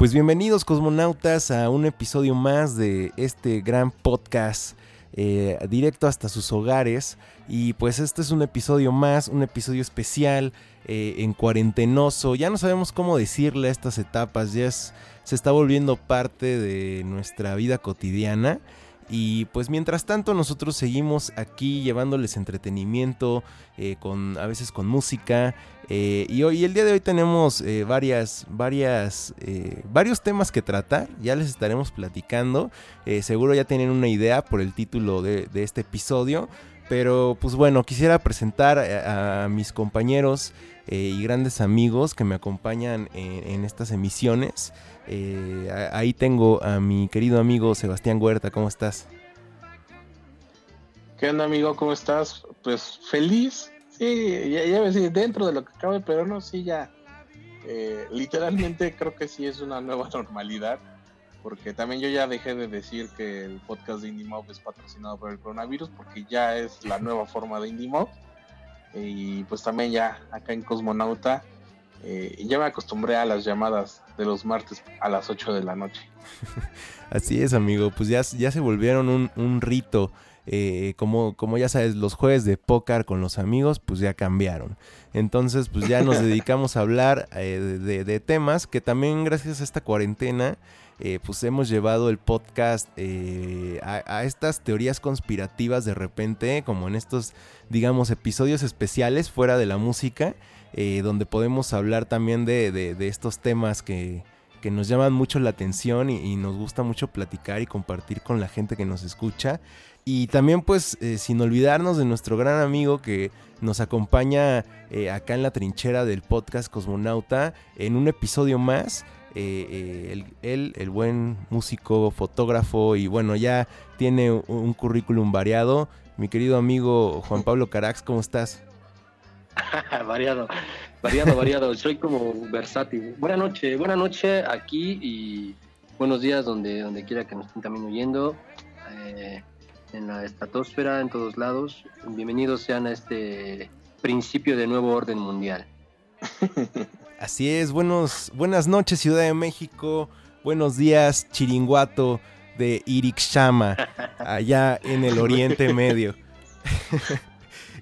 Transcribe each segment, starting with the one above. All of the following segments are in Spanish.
Pues bienvenidos cosmonautas a un episodio más de este gran podcast eh, directo hasta sus hogares. Y pues este es un episodio más, un episodio especial eh, en cuarentenoso. Ya no sabemos cómo decirle a estas etapas, ya se está volviendo parte de nuestra vida cotidiana. Y pues mientras tanto nosotros seguimos aquí llevándoles entretenimiento, eh, con, a veces con música. Eh, y hoy, el día de hoy tenemos eh, varias, varias, varios temas que tratar. Ya les estaremos platicando. seguro ya tienen una idea por el título de, este episodio. Pero pues bueno, quisiera presentar a, mis compañeros y grandes amigos que me acompañan en estas emisiones. Eh, ahí tengo a mi querido amigo Sebastián Huerta, ¿cómo estás? ¿Qué onda amigo? ¿Cómo estás? Pues feliz, sí, ya, ya dentro de lo que cabe, pero no, sí, ya, eh, literalmente creo que sí es una nueva normalidad, porque también yo ya dejé de decir que el podcast de IndieMob es patrocinado por el coronavirus, porque ya es la nueva forma de IndieMob, y pues también ya acá en Cosmonauta, eh, ya me acostumbré a las llamadas de los martes a las 8 de la noche. Así es, amigo. Pues ya, ya se volvieron un, rito. Eh, como, como ya sabes, los jueves de póker con los amigos, pues ya cambiaron. Entonces, pues ya nos dedicamos a hablar eh, de, temas que también gracias a esta cuarentena, pues hemos llevado el podcast a, a, estas teorías conspirativas de repente, como en estos, digamos, episodios especiales fuera de la música. Eh, donde podemos hablar también de, estos temas que, nos llaman mucho la atención y, nos gusta mucho platicar y compartir con la gente que nos escucha. Y también pues eh, sin olvidarnos de nuestro gran amigo que nos acompaña eh, acá en la trinchera del podcast Cosmonauta en un episodio más. él, el buen músico, fotógrafo y bueno, ya tiene un currículum variado. Mi querido amigo Juan Pablo Carax, ¿cómo estás? variado, variado, variado. Soy como versátil. Buenas noches, buena noche aquí y buenos días donde, donde quiera que nos estén también oyendo. Eh, en la estratosfera, en todos lados. Bienvenidos sean a este principio de nuevo orden mundial. Así es, buenos, buenas noches Ciudad de México, buenos días Chiringuato de Irixama, allá en el Oriente Medio.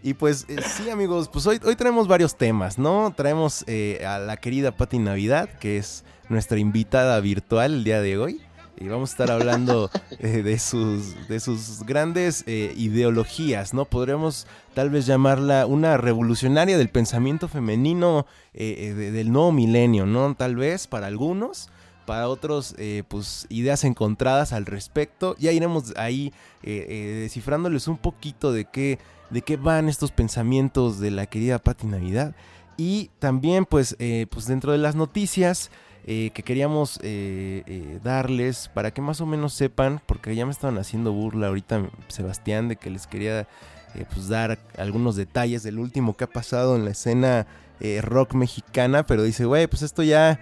Y pues eh, sí, amigos, pues hoy, hoy traemos varios temas, ¿no? Traemos eh, a la querida Patti Navidad, que es nuestra invitada virtual el día de hoy. Y vamos a estar hablando eh, de, sus, de sus grandes ideologías, ¿no? Podríamos tal vez llamarla una revolucionaria del pensamiento femenino del nuevo milenio, ¿no? Tal vez para algunos para otros, pues ideas encontradas al respecto. Ya iremos ahí descifrándoles un poquito de qué de qué van estos pensamientos de la querida Patti Navidad. Y también, pues, eh, pues dentro de las noticias eh, que queríamos eh, darles para que más o menos sepan, porque ya me estaban haciendo burla ahorita Sebastián de que les quería pues dar algunos detalles del último que ha pasado en la escena rock mexicana, pero dice, güey, pues esto ya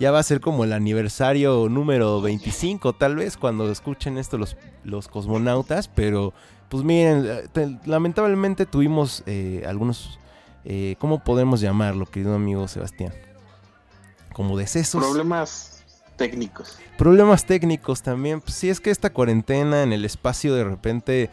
ya va a ser como el aniversario número 25 tal vez cuando escuchen esto los, los cosmonautas, pero pues miren, eh, lamentablemente tuvimos eh, algunos, eh, ¿cómo podemos llamarlo, querido amigo Sebastián? Como decesos. Problemas técnicos. Problemas técnicos también. Pues sí, es que esta cuarentena en el espacio de repente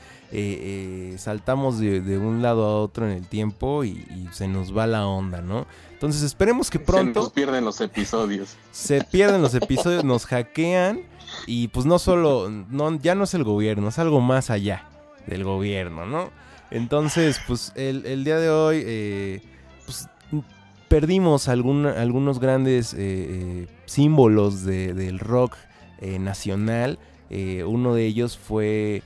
saltamos de, un lado a otro en el tiempo y, se nos va la onda, ¿no? Entonces esperemos que pronto... Se pierden los episodios. Se pierden los episodios, nos hackean y pues no solo, no, ya no es el gobierno, es algo más allá del gobierno, ¿no? Entonces, pues el, día de hoy, eh, pues, perdimos algunos grandes eh, eh, símbolos del rock nacional. uno de ellos fue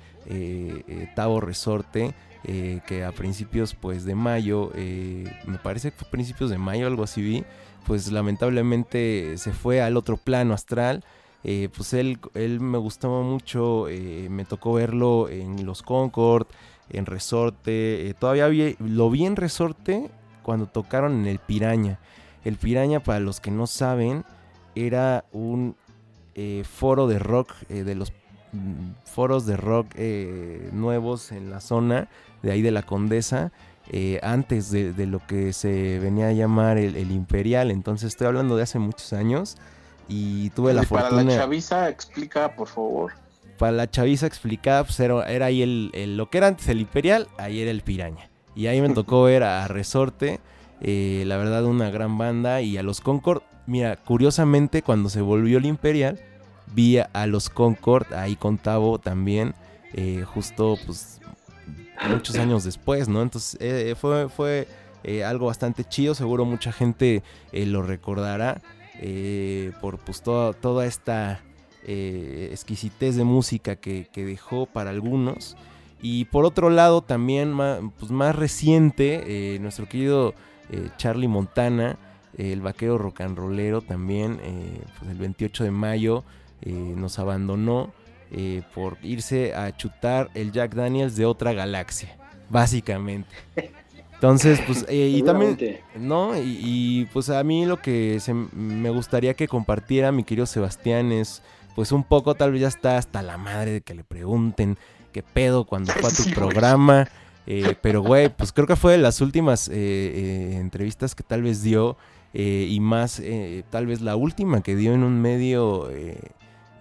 Tavo Resorte. que a principios pues de mayo, me parece que fue principios de mayo, algo así vi, pues lamentablemente se fue al otro plano astral. Eh, pues él, él me gustaba mucho, eh, me tocó verlo en los Concord, en Resorte, eh, todavía lo vi en Resorte cuando tocaron en el Piraña. El Piraña, para los que no saben, era un foro de rock, de los mm, foros de rock nuevos en la zona de ahí de la Condesa. antes de, lo que se venía a llamar el, el Imperial, entonces estoy hablando de hace muchos años y tuve la para fortuna... la chaviza, explica, por favor. Para la chaviza explicada, pues era, era ahí el, el- lo que era antes el Imperial, ahí era el Piraña. Y ahí me tocó ver a Resorte, eh, la verdad una gran banda, y a los Concord. Mira, curiosamente cuando se volvió el Imperial, vi a, los Concord ahí con Tavo también, eh, justo pues muchos años después, ¿no? Entonces eh, fue, fue eh, algo bastante chido, seguro mucha gente lo recordará eh, por pues toda, esta eh, exquisitez de música que, dejó para algunos. Y por otro lado también ma- pues más reciente, eh, nuestro querido Charlie Montana, el vaquero rock and rollero también, pues el 28 de mayo nos abandonó por irse a chutar el Jack Daniels de otra galaxia, básicamente. Entonces, pues, eh, y también. ¿no? Y, y, pues a mí lo que se- me gustaría que compartiera mi querido Sebastián es, pues un poco, tal vez ya está hasta la madre de que le pregunten qué pedo cuando fue a tu Sí, programa. eh, pero, güey, pues creo que fue de las últimas eh, eh, entrevistas que tal vez dio eh, y más, eh, tal vez la última que dio en un medio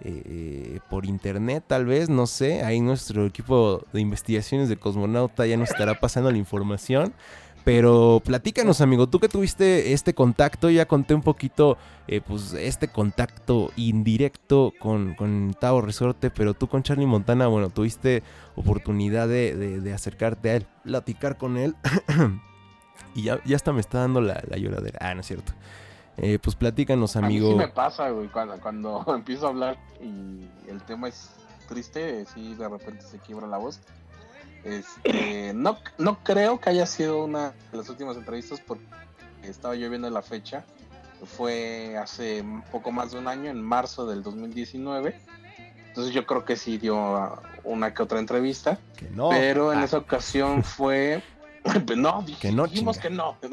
eh, por internet, tal vez, no sé. Ahí nuestro equipo de investigaciones de Cosmonauta ya nos estará pasando la información. Pero platícanos, amigo, tú que tuviste este contacto, ya conté un poquito, eh, pues, este contacto indirecto con, con Resorte, pero tú con Charlie Montana, bueno, tuviste oportunidad de acercarte a él, platicar con él, y ya, ya hasta me está dando la, la lloradera. Ah, no es cierto. Eh, pues platícanos, A mí amigo. sí me pasa, güey, cuando, cuando empiezo a hablar y el tema es triste, sí, de repente se quiebra la voz. Este, no, no creo que haya sido una de las últimas entrevistas porque estaba yo viendo la fecha. Fue hace un poco más de un año, en marzo del 2019. Entonces yo creo que sí dio una que otra entrevista. Que no. pero en Ah, esa ocasión fue... no, dije- Que no, dijimos que no.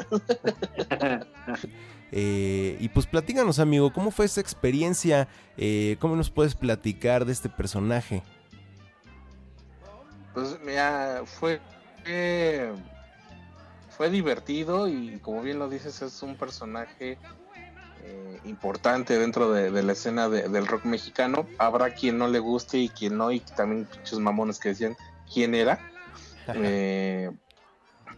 Eh, y pues platícanos, amigo, ¿cómo fue esa experiencia? Eh, ¿Cómo nos puedes platicar de este personaje? Pues mira, fue, fue fue divertido y como bien lo dices es un personaje eh, importante dentro de, de la escena de- del rock mexicano. Habrá quien no le guste y quien no y también muchos mamones que decían quién era. Eh,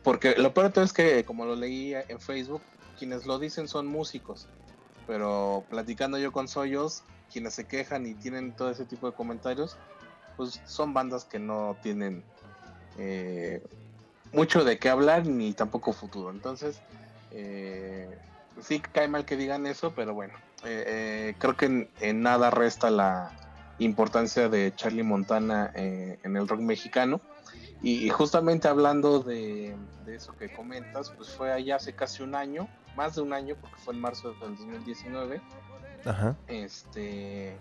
porque lo peor de todo es que como lo leí en Facebook, quienes lo dicen son músicos. Pero platicando yo con Soyos, quienes se quejan y tienen todo ese tipo de comentarios, pues son bandas que no tienen eh, mucho de qué hablar ni tampoco futuro. Entonces, eh, sí cae mal que digan eso, pero bueno, eh, eh, creo que en, nada resta la importancia de Charlie Montana en el rock mexicano. Y, justamente hablando de eso que comentas, pues fue allá hace casi un año, más de un año, porque fue en marzo del 2019. Ajá. Este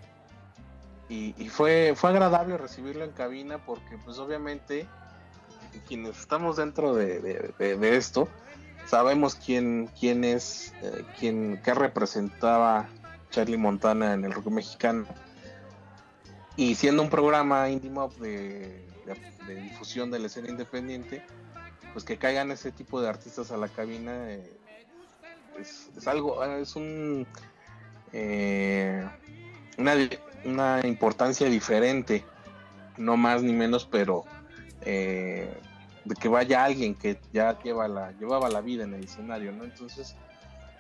y, y fue, fue agradable recibirlo en cabina porque pues obviamente quienes estamos dentro de, de- de- de esto sabemos quién, quién es, eh, quién, qué representaba Charlie Montana en el rock mexicano. Y siendo un programa indie mob de, de- de difusión de la escena independiente, pues que caigan ese tipo de artistas a la cabina eh, es, algo, es un eh, una, una importancia diferente, no más ni menos, pero eh, de que vaya alguien que ya lleva la, llevaba la vida en el escenario, ¿no? Entonces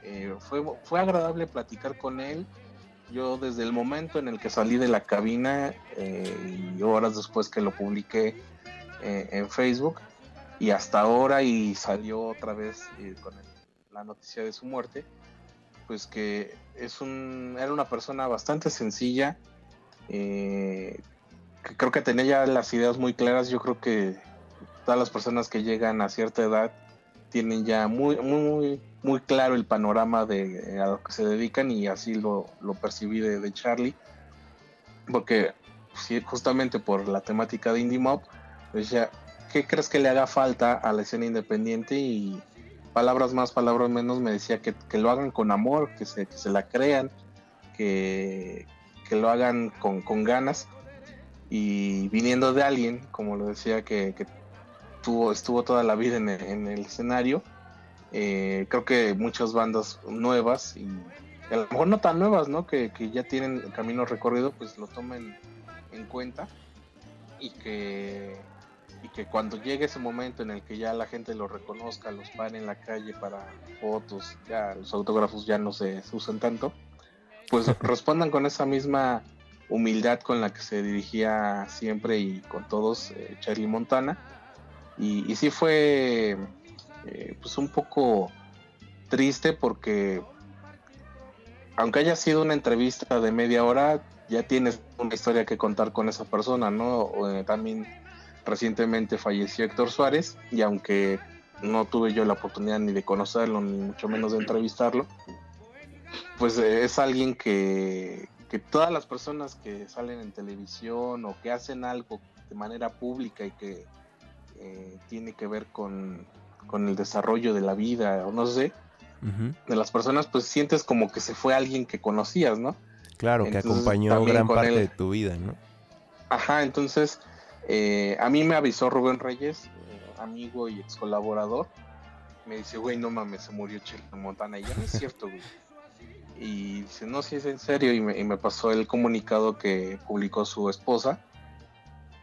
eh, fue, fue agradable platicar con él. Yo desde el momento en el que salí de la cabina y horas después que lo publiqué en Facebook y hasta ahora y salió otra vez con el- la noticia de su muerte, pues que es un era una persona bastante sencilla eh, que creo que tenía ya las ideas muy claras yo creo que todas las personas que llegan a cierta edad tienen ya muy muy muy claro el panorama de a lo que se dedican y así lo, lo percibí de, de Charlie porque justamente por la temática de Indie Mob decía ¿qué crees que le haga falta a la escena independiente? y palabras más, palabras menos, me decía que, que lo hagan con amor, que se, que se la crean, que, que lo hagan con, con ganas. Y viniendo de alguien, como lo decía, que, tuvo, estuvo toda la vida en el, en el escenario, eh, creo que muchas bandas nuevas y a lo mejor no tan nuevas, ¿no? Que, que ya tienen camino recorrido, pues lo tomen en cuenta y que y que cuando llegue ese momento en el que ya la gente lo reconozca, los pare en la calle para fotos, ya los autógrafos ya no se usan tanto, pues respondan con esa misma humildad con la que se dirigía siempre y con todos eh, Charlie Montana. Y, y sí fue eh, pues un poco triste porque aunque haya sido una entrevista de media hora, ya tienes una historia que contar con esa persona, ¿no? Eh, también recientemente falleció Héctor Suárez y aunque no tuve yo la oportunidad ni de conocerlo, ni mucho menos de entrevistarlo, pues eh, es alguien que, que todas las personas que salen en televisión o que hacen algo de manera pública y que eh, tiene que ver con, con, el desarrollo de la vida o no sé, de las personas, pues sientes como que se fue alguien que conocías, ¿no? Claro, que acompañó gran parte de tu vida, ¿no? Ajá, entonces eh, a mí me avisó Rubén Reyes, eh, amigo y ex colaborador. Me dice, güey, no mames, se murió Chile Montana. Y ya no es cierto, güey. Y dice, no, si es en serio. Y me, pasó el comunicado que publicó su esposa.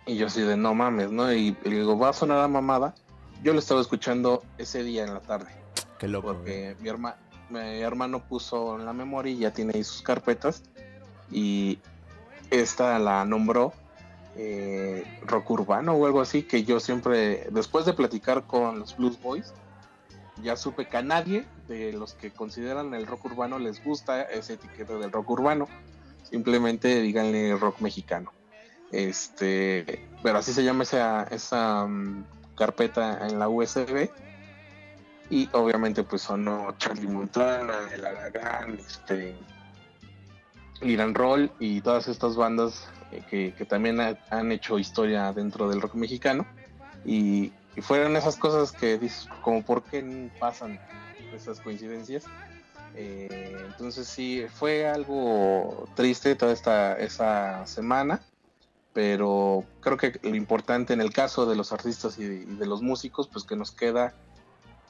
Y yo así de, no mames, ¿no? Y, le digo, va a sonar a mamada. Yo lo estaba escuchando ese día en la tarde. Qué loco. Porque mi, mi hermano puso en la memoria y ya tiene ahí sus carpetas. Y esta la nombró eh, rock urbano o algo así, que yo siempre, después de platicar con los Blues Boys, ya supe que a nadie de los que consideran el rock urbano les gusta ese etiqueta del rock urbano. Simplemente díganle rock mexicano. Este, pero así se llama esa, esa mm, carpeta en la USB. Y obviamente pues sonó Charlie Montana, El Aragán, este, Iran Roll y todas estas bandas que, también han hecho historia dentro del rock mexicano. Y, fueron esas cosas que dices, como por qué pasan esas coincidencias. Eh, entonces sí, fue algo triste toda esta esa semana, pero creo que lo importante en el caso de los artistas y de, los músicos, pues que nos queda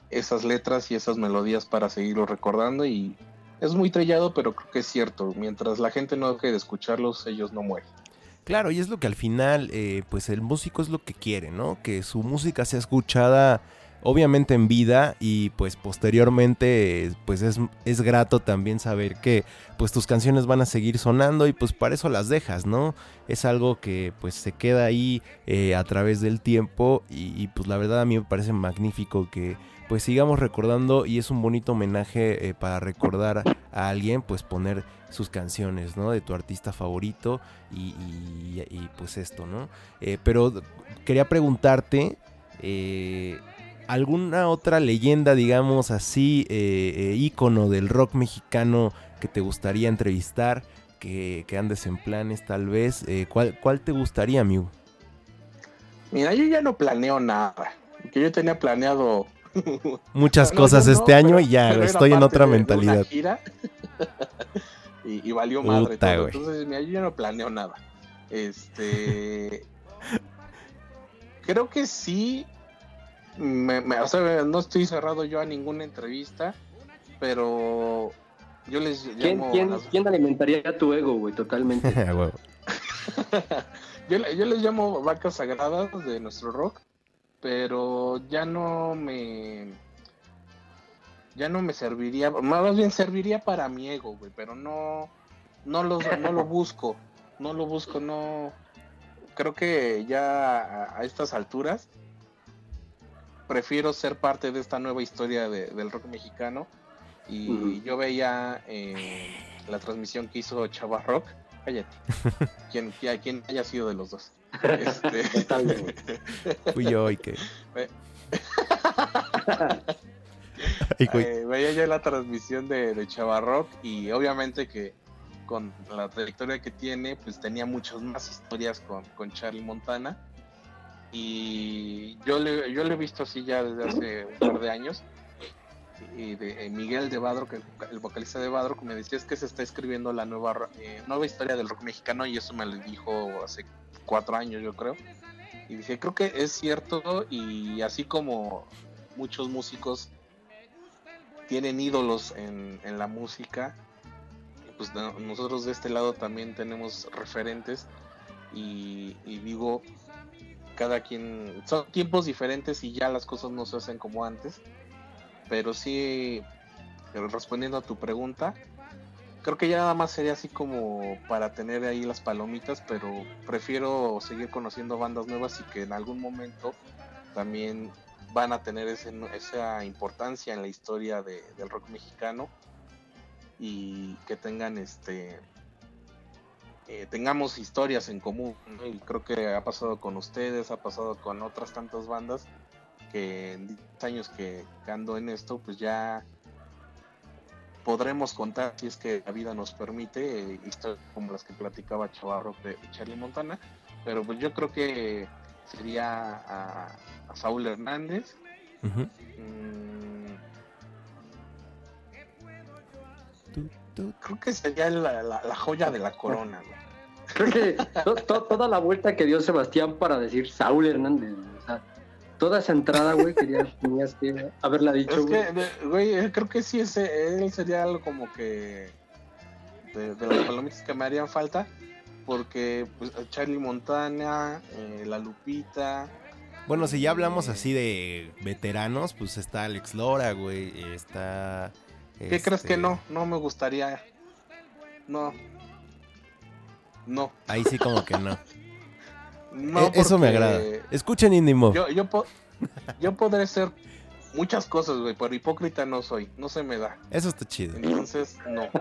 esas letras y esas melodías para seguirlo recordando y es muy trillado, pero creo que es cierto, mientras la gente no deje de escucharlos, ellos no mueren. Claro, y es lo que al final, eh, pues el músico es lo que quiere, ¿no? Que su música sea escuchada obviamente en vida y pues posteriormente pues es, es, grato también saber que pues tus canciones van a seguir sonando y pues para eso las dejas, ¿no? Es algo que pues se queda ahí eh, a través del tiempo y, pues la verdad a mí me parece magnífico que pues sigamos recordando y es un bonito homenaje eh, para recordar a alguien pues poner sus canciones, ¿no? De tu artista favorito y, pues esto, ¿no? Eh, pero quería preguntarte, eh, ¿alguna otra leyenda, digamos así, eh, ícono del rock mexicano que te gustaría entrevistar? Que, andes en planes tal vez. ¿cuál, ¿Cuál te gustaría, Miu? Mira, yo ya no planeo nada. Que yo tenía planeado muchas cosas este año y ya estoy en otra mentalidad. y, valió madre todo. Entonces, mira, yo ya no planeo nada. Este. creo que sí. Me, o sea, no estoy cerrado yo a ninguna entrevista, pero yo les llamo. ¿Quién, quién, alimentaría tu ego, güey? Totalmente. yo, yo les llamo vacas sagradas de nuestro rock, pero ya no me ya no me serviría, más bien serviría para mi ego, güey, pero no, no, lo, no lo busco, no lo busco, no, creo que ya a, estas alturas prefiero ser parte de esta nueva historia del rock mexicano. Y yo veía eh, la transmisión que hizo Chava Rock, cállate, quien, quien haya sido de los dos. Este... Fui yo y que... Eh, veía ya la transmisión de, de Chavarrock y obviamente que con la trayectoria que tiene, pues tenía muchas más historias con, con Charlie Montana. Y yo le, yo le he visto así ya desde hace un par de años. Y de eh, Miguel de Badro, que el, vocalista de Badro, que me decía es que se está escribiendo la nueva, eh, nueva historia del rock mexicano y eso me lo dijo hace cuatro años, yo creo. Y dije, creo que es cierto y así como muchos músicos tienen ídolos en, la música, pues nosotros de este lado también tenemos referentes y, digo, cada quien, son tiempos diferentes y ya las cosas no se hacen como antes, pero sí, respondiendo a tu pregunta, creo que ya nada más sería así como para tener ahí las palomitas, pero prefiero seguir conociendo bandas nuevas y que en algún momento también van a tener esa importancia en la historia del rock mexicano y que tengan este eh, tengamos historias en común y creo que ha pasado con ustedes ha pasado con otras tantas bandas que en 10 años que, ando en esto pues ya podremos contar si es que la vida nos permite eh, historias como las que platicaba Chavarro de Charlie Montana. Pero pues yo creo que sería a, Saúl Hernández. Mm, creo que sería la, joya de la corona. Creo que toda la vuelta que dio Sebastián para decir Saúl Hernández, toda esa entrada, güey, tenías que haberla dicho. güey. creo que sí, ese, él sería algo como que de, de las palomitas que me harían falta porque pues, Charlie Montana, eh, La Lupita. Bueno, si ya hablamos eh, así de veteranos, pues está Alex Lora, güey, está... ¿Qué crees que este no? No me gustaría. No. No. Ahí sí como que no. E, eso me agrada. Escuchen Indie Yo, yo, yo podré ser muchas cosas, güey, pero hipócrita no soy. No se me da. Eso está chido. Entonces, no.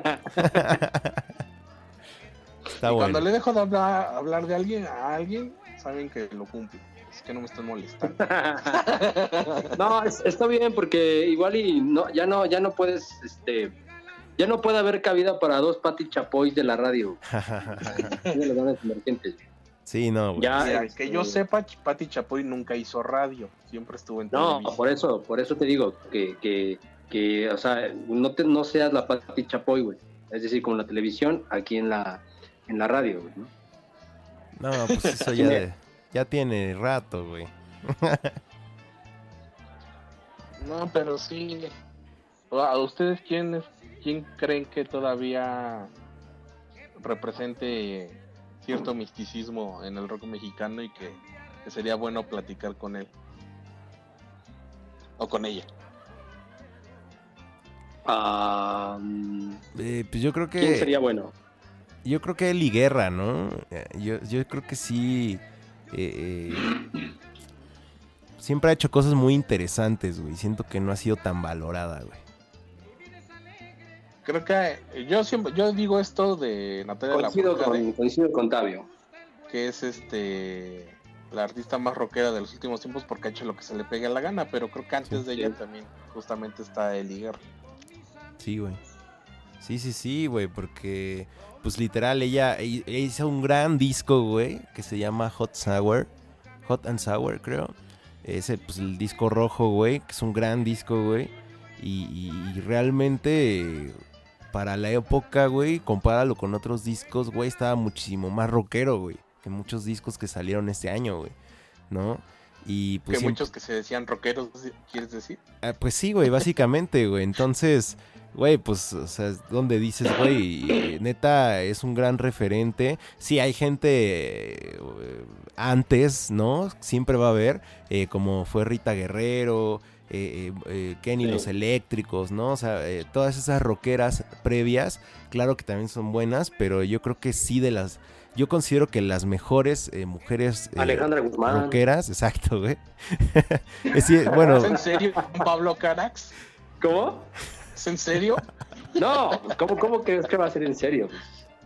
Cuando le dejo de hablar, hablar de alguien a alguien, saben que lo cumple. Es que no me estén molestando. no, está bien porque igual y no, ya no, ya no puedes, este, ya no puede haber cabida para dos Pati Chapoy de la radio. Sí, no. Ya, que yo este, sepa, Pati Chapoy nunca hizo radio, siempre estuvo en No, por eso, por eso te digo que, que, que o sea, no, te, no seas la Pati Chapoy, güey. Es decir, como la televisión, aquí en la, en la radio, ¿no? No, pues eso ya, ya tiene rato, güey. no, pero sí. ¿A ustedes quién, quién creen que todavía represente cierto misticismo en el rock mexicano y que, sería bueno platicar con él? O con ella. Eh, pues yo creo que. ¿Quién sería bueno? yo creo que Eli Guerra, ¿no? Eh, yo, yo creo que sí. Eh, eh, siempre ha hecho cosas muy interesantes, güey. Siento que no ha sido tan valorada, güey. Creo que yo siempre, yo digo esto de Natalia coincido con, coincido con Tabio. Que es este la artista más rockera de los últimos tiempos porque ha hecho lo que se le pegue a la gana, pero creo que antes de ella también justamente está Eli Guerra. Sí, güey. Sí, sí, sí, güey, porque pues literal, ella, hizo un gran disco, güey, que se llama Hot Sour. Hot and Sour, creo. Ese, pues el disco rojo, güey, que es un gran disco, güey. Y, realmente, para la época, güey, compáralo con otros discos, güey, estaba muchísimo más rockero, güey, que muchos discos que salieron este año, güey, ¿no? Y pues. Que muchos que se decían rockeros, ¿quieres decir? Ah, pues sí, güey, básicamente, güey. Entonces güey, pues, o sea, donde dices, güey, neta, es un gran referente. Sí, hay gente eh, antes, ¿no? Siempre va a haber, eh, como fue Rita Guerrero, eh, Kenny los Eléctricos, ¿no? O sea, todas esas rockeras previas, claro que también son buenas, pero yo creo que sí de las... Yo considero que las mejores mujeres Alejandra Guzmán. rockeras, exacto, güey. bueno, ¿En serio, Pablo Carax? ¿Cómo? en serio? No, ¿cómo, cómo crees que va a ser en serio?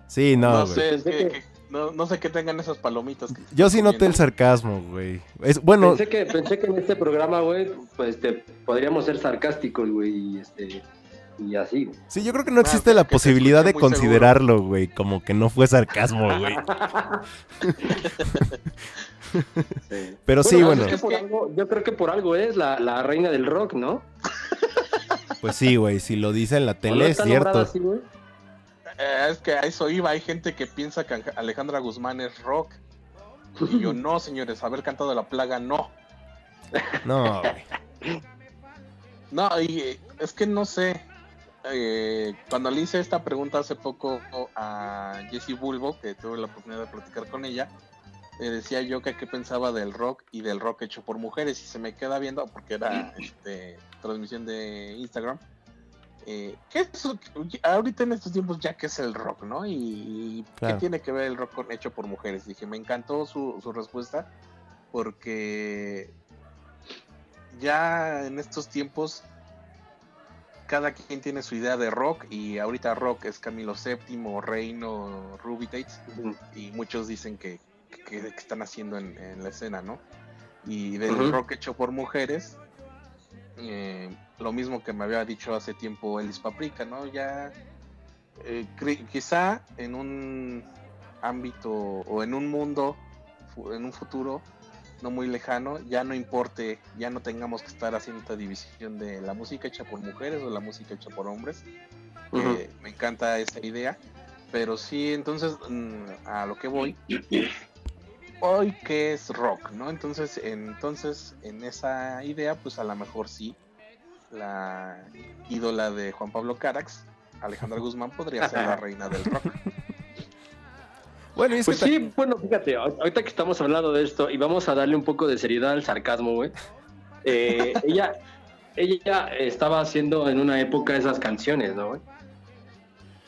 Sí, no. No sé, que, no, sé qué tengan esas palomitas. Yo sí noté el sarcasmo, güey. Es, bueno. Pensé que, pensé que en este programa, güey, pues este, podríamos ser sarcásticos, güey, y este. Y así. Sí, yo creo que no existe la posibilidad de considerarlo, güey, como que no fue sarcasmo, güey. Pero sí, bueno. yo creo que por algo es la, la reina del rock, ¿no? Pues sí, güey, si lo dice en la tele es cierto. Eh, es que a eso iba, hay gente que piensa que Alejandra Guzmán es rock. Y yo no, señores, haber cantado La Plaga, no. No, No, y es que no sé. eh, cuando le hice esta pregunta hace poco a Jessie Bulbo, que tuve la oportunidad de platicar con ella, le decía yo que qué pensaba del rock y del rock hecho por mujeres y se me queda viendo porque era este, transmisión de Instagram. Eh, ¿qué es, ahorita en estos tiempos ya que es el rock, ¿no? Y, qué tiene que ver el rock hecho por mujeres. Dije, me encantó su, su respuesta porque ya en estos tiempos cada quien tiene su idea de rock y ahorita rock es Camilo VII, Reino, Ruby Tates y muchos dicen que, que, están haciendo en, la escena, ¿no? Y del rock hecho por mujeres, eh, lo mismo que me había dicho hace tiempo Elis Paprika, ¿no? Ya eh, quizá en un ámbito o en un mundo, en un futuro, no muy lejano, ya no importe, ya no tengamos que estar haciendo esta división de la música hecha por mujeres o la música hecha por hombres. me encanta esa idea, pero sí, entonces mm, a lo que voy, hoy que es rock, ¿no? Entonces, entonces en esa idea, pues a lo mejor sí, la ídola de Juan Pablo Carax, Alejandra Guzmán podría ser la reina del rock. Bueno, pues sí, bueno, fíjate, ahorita que estamos hablando de esto y vamos a darle un poco de seriedad al sarcasmo, güey. Eh, ella, ella estaba haciendo en una época esas canciones, ¿no? Güey?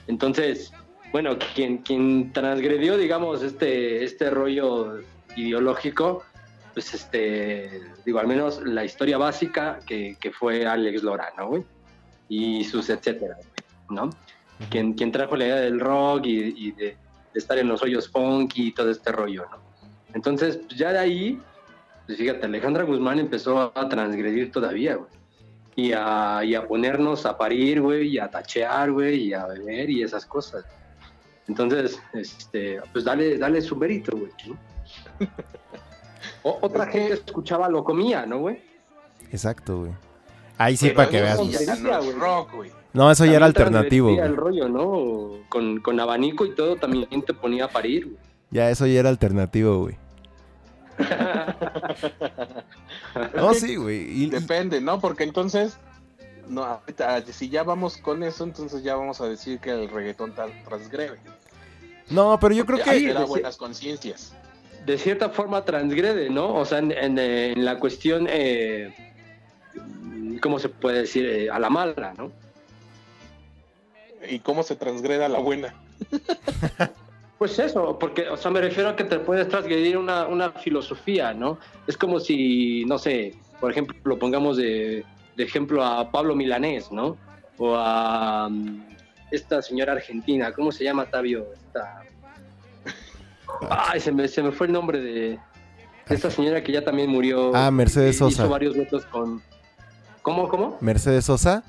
Entonces, bueno, quien, quien transgredió, digamos, este, este rollo ideológico, pues este, digo, al menos la historia básica que, que fue Alex Lora, ¿no? Güey? Y sus etcétera, ¿no? quien, quien trajo la idea del rock y, y de estar en los hoyos funky y todo este rollo, ¿no? Entonces, pues, ya de ahí, pues fíjate, Alejandra Guzmán empezó a transgredir todavía, güey. Y a, y a ponernos a parir, güey, y a tachear, güey, y a beber y esas cosas. Entonces, este, pues dale, dale su mérito, güey. otra gente escuchaba lo comía, ¿no, güey? Exacto, güey. Ahí sí, para que veas. rock, güey. No, eso ya era alternativo. el rollo, ¿no? Con, abanico y todo también te ponía a parir, güey. Ya, eso ya era alternativo, güey. no, sí, güey. Depende, ¿no? Porque entonces, no, si ya vamos con eso, entonces ya vamos a decir que el reggaetón transgrede. No, pero yo creo que... Era buenas conciencias. De cierta forma transgrede, ¿no? O sea, en, la cuestión, eh, ¿cómo se puede decir? Eh, a la mala, ¿no? y cómo se transgreda la buena. Pues eso, porque, o sea, me refiero a que te puedes transgredir una, una filosofía, ¿no? Es como si, no sé, por ejemplo, lo pongamos de, ejemplo a Pablo Milanés, ¿no? O a mm, esta señora argentina, ¿cómo se llama, Tabio? Esta... Ay, se me, se me fue el nombre de esta señora que ya también murió. Ah, Mercedes Sosa. Hizo varios votos con... ¿Cómo, cómo? Mercedes Sosa.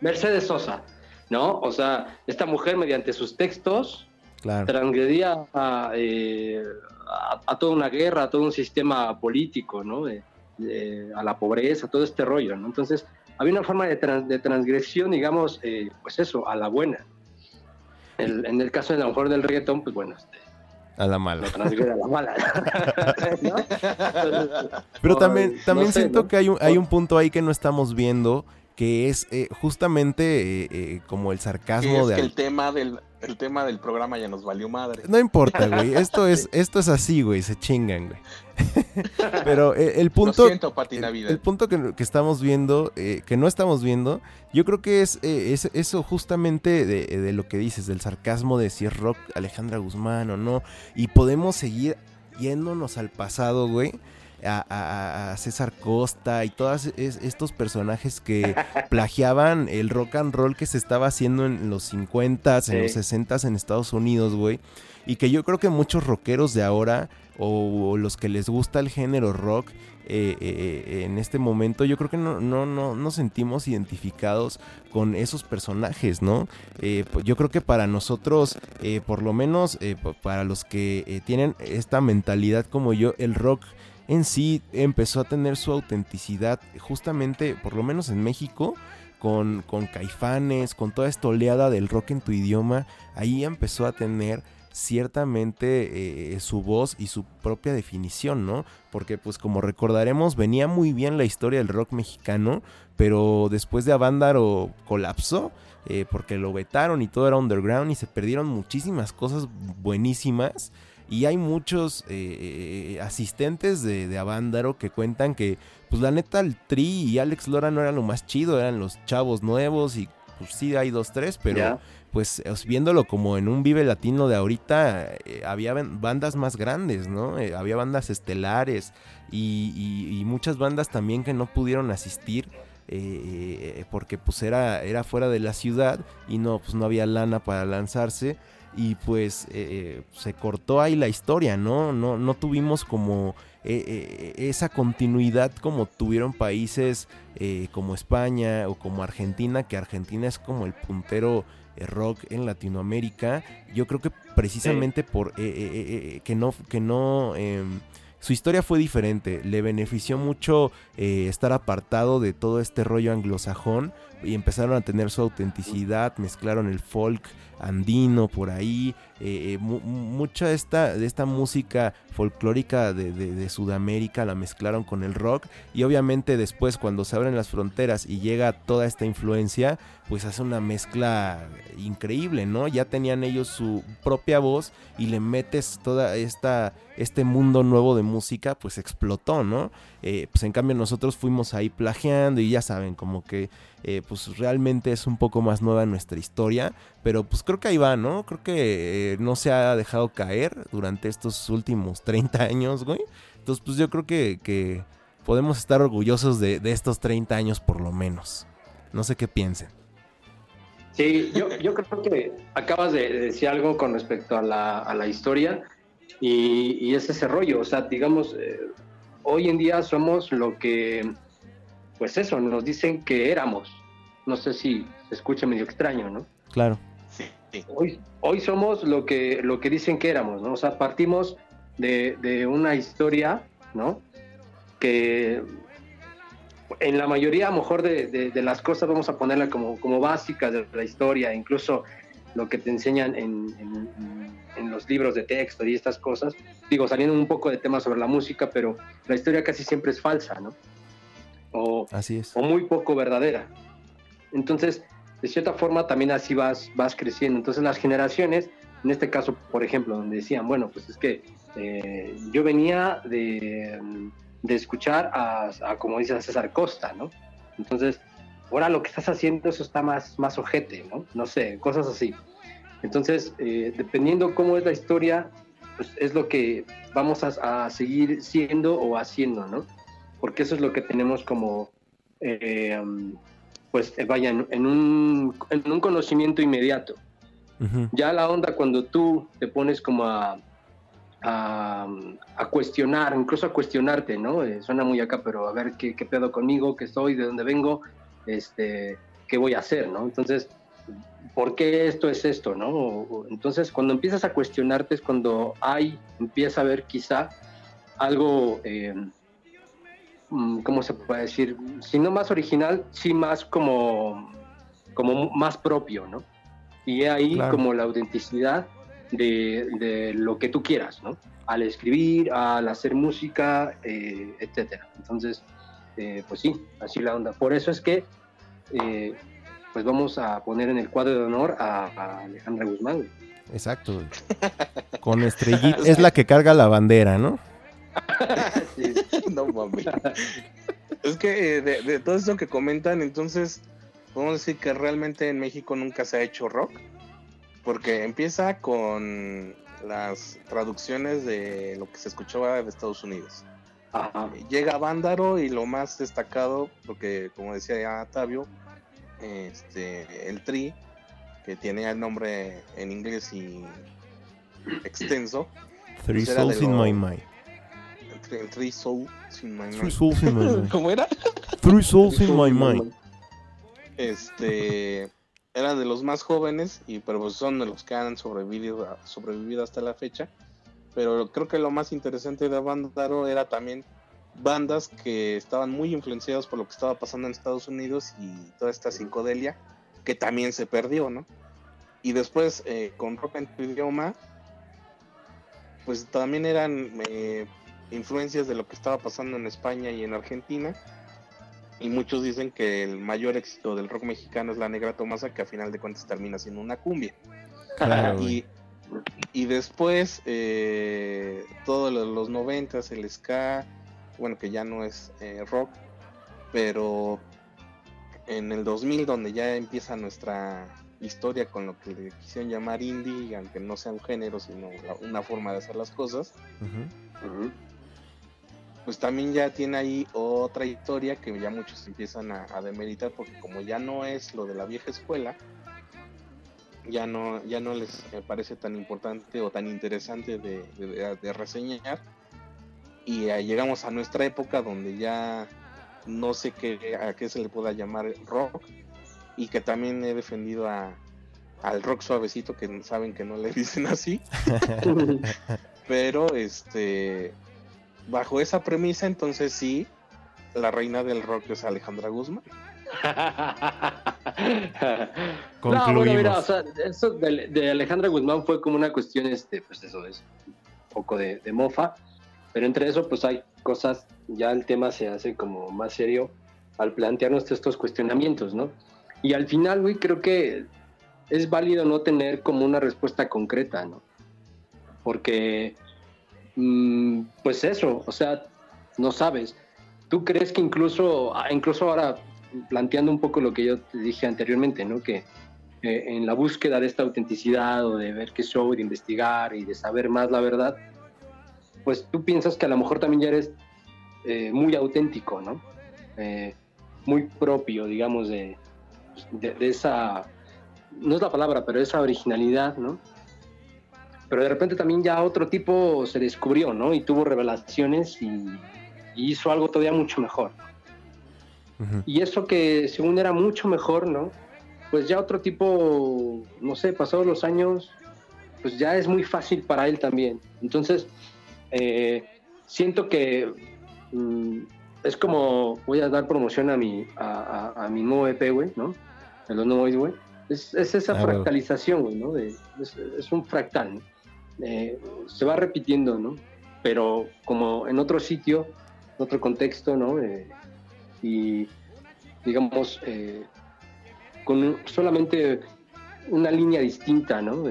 Mercedes Sosa. ¿no? O sea, esta mujer mediante sus textos transgredía eh, a, toda una guerra, a todo un sistema político, ¿no? a la pobreza, todo este rollo, ¿no? Entonces, había una forma de, transgresión, digamos, eh, pues eso, a la buena. en el caso de la mujer del reggaetón, pues bueno, este, a la mala. a la mala. Pero también, también siento que hay un, hay un punto ahí que no estamos viendo que es eh, justamente eh, eh, como el sarcasmo de... Que el tema del el tema del programa ya nos valió madre. No importa, güey. Esto es, esto es así, güey. Se chingan, güey. Pero el punto. Lo siento, el, punto que, estamos viendo, que no estamos viendo, yo creo que es, es eso justamente de, de, lo que dices, del sarcasmo de si es rock Alejandra Guzmán o no. Y podemos seguir yéndonos al pasado, güey a, César Costa y todos estos personajes que plagiaban el rock and roll que se estaba haciendo en los 50s, en los 60s en Estados Unidos, güey. Y que yo creo que muchos rockeros de ahora, o, los que les gusta el género rock, eh, eh, eh, en este momento, yo creo que no, no, no nos sentimos identificados con esos personajes, ¿no? Pues yo creo que para nosotros, por lo menos para los que tienen esta mentalidad como yo, el rock en sí empezó a tener su autenticidad justamente, por lo menos en México, con, con caifanes, con toda esta oleada del rock en tu idioma, ahí empezó a tener ciertamente eh, su voz y su propia definición, ¿no? Porque pues como recordaremos venía muy bien la historia del rock mexicano, pero después de Avándaro colapsó. Eh, porque lo vetaron y todo era underground y se perdieron muchísimas cosas buenísimas. Y hay muchos eh, asistentes de, de Avándaro que cuentan que, pues la neta, el Tri y Alex Lora no eran lo más chido, eran los chavos nuevos y pues sí hay dos, tres, pero pues viéndolo como en un Vive Latino de ahorita, eh, había bandas más grandes, ¿no? Eh, había bandas estelares y, muchas bandas también que no pudieron asistir. Eh, porque pues era, era fuera de la ciudad y no, pues no había lana para lanzarse y pues se cortó ahí la historia, ¿no? No, no tuvimos como esa continuidad como tuvieron países como España o como Argentina, que Argentina es como el puntero eh, rock en Latinoamérica. Yo creo que precisamente por eh, eh, que no, que no em, su historia fue diferente. Le benefició mucho estar apartado de todo este rollo anglosajón y empezaron a tener su autenticidad, mezclaron el folk andino por ahí, eh, eh, mucha de esta, de esta música folclórica de, Sudamérica la mezclaron con el rock y obviamente después cuando se abren las fronteras y llega toda esta influencia, pues hace una mezcla increíble, ¿no? Ya tenían ellos su propia voz y le metes toda esta este mundo nuevo de música, pues explotó, ¿no? Eh, pues en cambio nosotros fuimos ahí plagiando y ya saben, como que eh, pues realmente es un poco más nueva nuestra historia, pero pues creo que ahí va, ¿no? Creo que eh, no se ha dejado caer durante estos últimos 30 años, güey. Entonces pues yo creo que, podemos estar orgullosos de, estos 30 años por lo menos. No sé qué piensen. Sí, yo, creo que acabas de decir algo con respecto a la, historia y, es ese rollo, o sea, digamos, eh, hoy en día somos lo que pues eso, nos dicen que éramos. No sé si se escucha medio extraño, ¿no? Claro. Sí, Hoy, hoy somos lo que, lo que dicen que éramos, ¿no? O sea, partimos de, una historia, ¿no? Que en la mayoría, a lo mejor, de, las cosas vamos a ponerla como, como básica de la historia, incluso lo que te enseñan en, en, los libros de texto y estas cosas. Digo, saliendo un poco de temas sobre la música, pero la historia casi siempre es falsa, ¿no? O, así es. o muy poco verdadera. Entonces, de cierta forma también así vas, vas creciendo. Entonces las generaciones, en este caso, por ejemplo, donde decían, bueno, pues es que eh, yo venía de, de escuchar a, como dice César Costa, ¿no? Entonces, ahora lo que estás haciendo, eso está más, más ojete, ¿no? No sé, cosas así. Entonces, eh, dependiendo cómo es la historia, pues es lo que vamos a, a seguir siendo o haciendo, ¿no? Porque eso es lo que tenemos como, eh, pues eh, vaya, en, un, en, un, conocimiento inmediato. Ya la onda cuando tú te pones como a, a, cuestionar, incluso a cuestionarte, ¿no? Eh, suena muy acá, pero a ver qué, qué, pedo conmigo, qué soy, de dónde vengo, este, qué voy a hacer, ¿no? Entonces, ¿por qué esto es esto, no? entonces, cuando empiezas a cuestionarte es cuando hay, empieza a ver quizá algo ¿cómo se puede decir? Si no más original, sí más como, como más propio, ¿no? Y ahí como la autenticidad de, lo que tú quieras, ¿no? Al escribir, al hacer música, eh, etcétera. Entonces, eh, pues sí, así la onda. Por eso es que, eh, pues vamos a poner en el cuadro de honor a, Alejandra Guzmán. Exacto. Con estrellita. es la que carga la bandera, ¿no? no mames. Es que eh, de, todo eso que comentan, entonces podemos decir que realmente en México nunca se ha hecho rock. Porque empieza con las traducciones de lo que se escuchaba de Estados Unidos. Llega Vándaro y lo más destacado, porque como decía ya Tavio, este, el Tri, que tiene el nombre en inglés y extenso. Three pues Souls in My Mind. Three Souls in My Mind. Three Souls in My Mind. ¿Cómo era? Three Souls in My Mind. Este eran de los más jóvenes y pero pues son de los que han sobrevivido, sobrevivido hasta la fecha. Pero creo que lo más interesante de Abandaro era también bandas que estaban muy influenciadas por lo que estaba pasando en Estados Unidos y toda esta psicodelia que también se perdió, ¿no? Y después eh, con Rock en tu idioma pues también eran eh, influencias de lo que estaba pasando en España y en Argentina. Y muchos dicen que el mayor éxito del rock mexicano es la Negra Tomasa, que a final de cuentas termina siendo una cumbia. y, y, después, eh, todos los noventas, el ska, bueno, que ya no es eh, rock, pero en el 2000, donde ya empieza nuestra historia con lo que le quisieron llamar indie, aunque no sea un género, sino una forma de hacer las cosas, pues también ya tiene ahí otra historia que ya muchos empiezan a, demeritar, porque como ya no es lo de la vieja escuela, ya no, ya no les parece tan importante o tan interesante de, reseñar. Y llegamos a nuestra época donde ya no sé qué, a qué se le pueda llamar rock, y que también he defendido a, al rock suavecito, que saben que no le dicen así. Pero este bajo esa premisa, entonces sí, la reina del rock es Alejandra Guzmán. no, bueno, mira, o sea, eso de, Alejandra Guzmán fue como una cuestión, este, pues eso es un poco de, de mofa, pero entre eso, pues hay cosas, ya el tema se hace como más serio al plantearnos estos cuestionamientos, ¿no? Y al final, güey, creo que es válido no tener como una respuesta concreta, ¿no? Porque, pues eso, o sea, no sabes. ¿Tú crees que incluso, ah, incluso ahora planteando un poco lo que yo te dije anteriormente, ¿no? Que eh, en la búsqueda de esta autenticidad o de ver qué show, de investigar y de saber más la verdad, pues tú piensas que a lo mejor también ya eres eh, muy auténtico, ¿no? Eh, muy propio, digamos, de, de, esa, no es la palabra, pero esa originalidad, ¿no? Pero de repente también ya otro tipo se descubrió, ¿no? Y tuvo revelaciones y, hizo algo todavía mucho mejor. Y eso que según era mucho mejor, ¿no? Pues ya otro tipo, no sé, pasados los años, pues ya es muy fácil para él también. Entonces, eh, siento que mm, es como voy a dar promoción a mi, a, a mi nuevo EP, güey, ¿no? de los güey. Es, esa fractalización, güey, ¿no? es, un fractal, eh, se va repitiendo, ¿no? Pero como en otro sitio, en otro contexto, ¿no? Eh, y digamos, eh, con solamente una línea distinta, ¿no?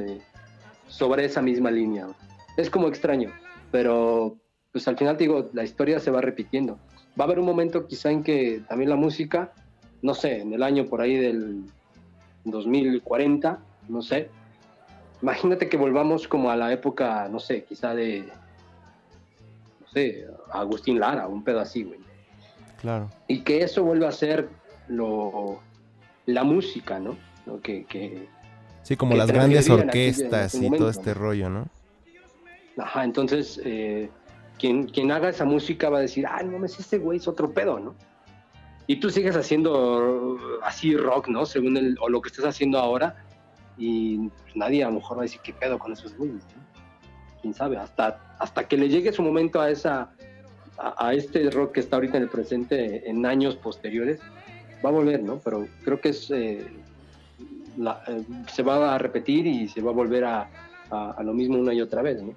sobre esa misma línea. Es como extraño, pero pues al final digo, la historia se va repitiendo. Va a haber un momento quizá en que también la música no sé, en el año por ahí del 2040, no sé. Imagínate que volvamos como a la época, no sé, quizá de, no sé, Agustín Lara, un pedo así, güey. Claro. Y que eso vuelva a ser lo, la música, ¿no? Que, sí, como las grandes orquestas y todo este rollo, ¿no? Ajá, entonces, eh, quien, quien haga esa música va a decir, ah, no mames, este güey es otro pedo, ¿no? y tú sigues haciendo así rock, ¿no? Según el, o lo que estás haciendo ahora, y pues, nadie a lo mejor va a decir qué pedo con esos güeyes, ¿no? Quién sabe, hasta, hasta que le llegue su momento a esa a, este rock que está ahorita en el presente en años posteriores, va a volver, ¿no? Pero creo que es eh, eh, se va a repetir y se va a volver a, a, lo mismo una y otra vez, ¿no?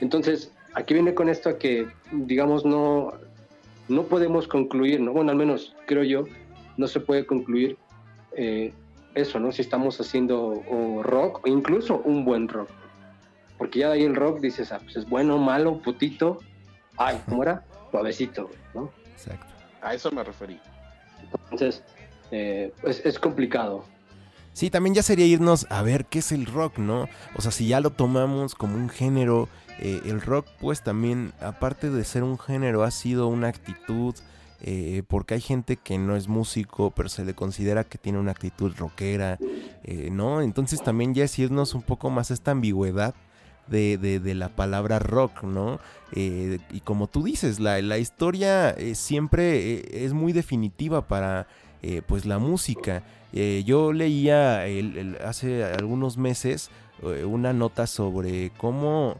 Entonces, aquí viene con esto a que, digamos, no no podemos concluir, ¿no? Bueno, al menos creo yo, no se puede concluir eh, eso, ¿no? Si estamos haciendo rock o incluso un buen rock. Porque ya de ahí el rock dices, ah, pues es bueno, malo, putito. Ay, ¿cómo era? Suavecito, ¿no? Exacto. A eso me referí. Entonces, eh, es complicado. Sí, también ya sería irnos a ver qué es el rock, ¿no? O sea, si ya lo tomamos como un género eh, el rock pues también, aparte de ser un género, ha sido una actitud, eh, porque hay gente que no es músico, pero se le considera que tiene una actitud rockera, eh, ¿no? Entonces también ya es irnos un poco más esta ambigüedad de, de, la palabra rock, ¿no? y como tú dices, la, la historia siempre es muy definitiva para pues la música. yo leía hace algunos meses una nota sobre cómo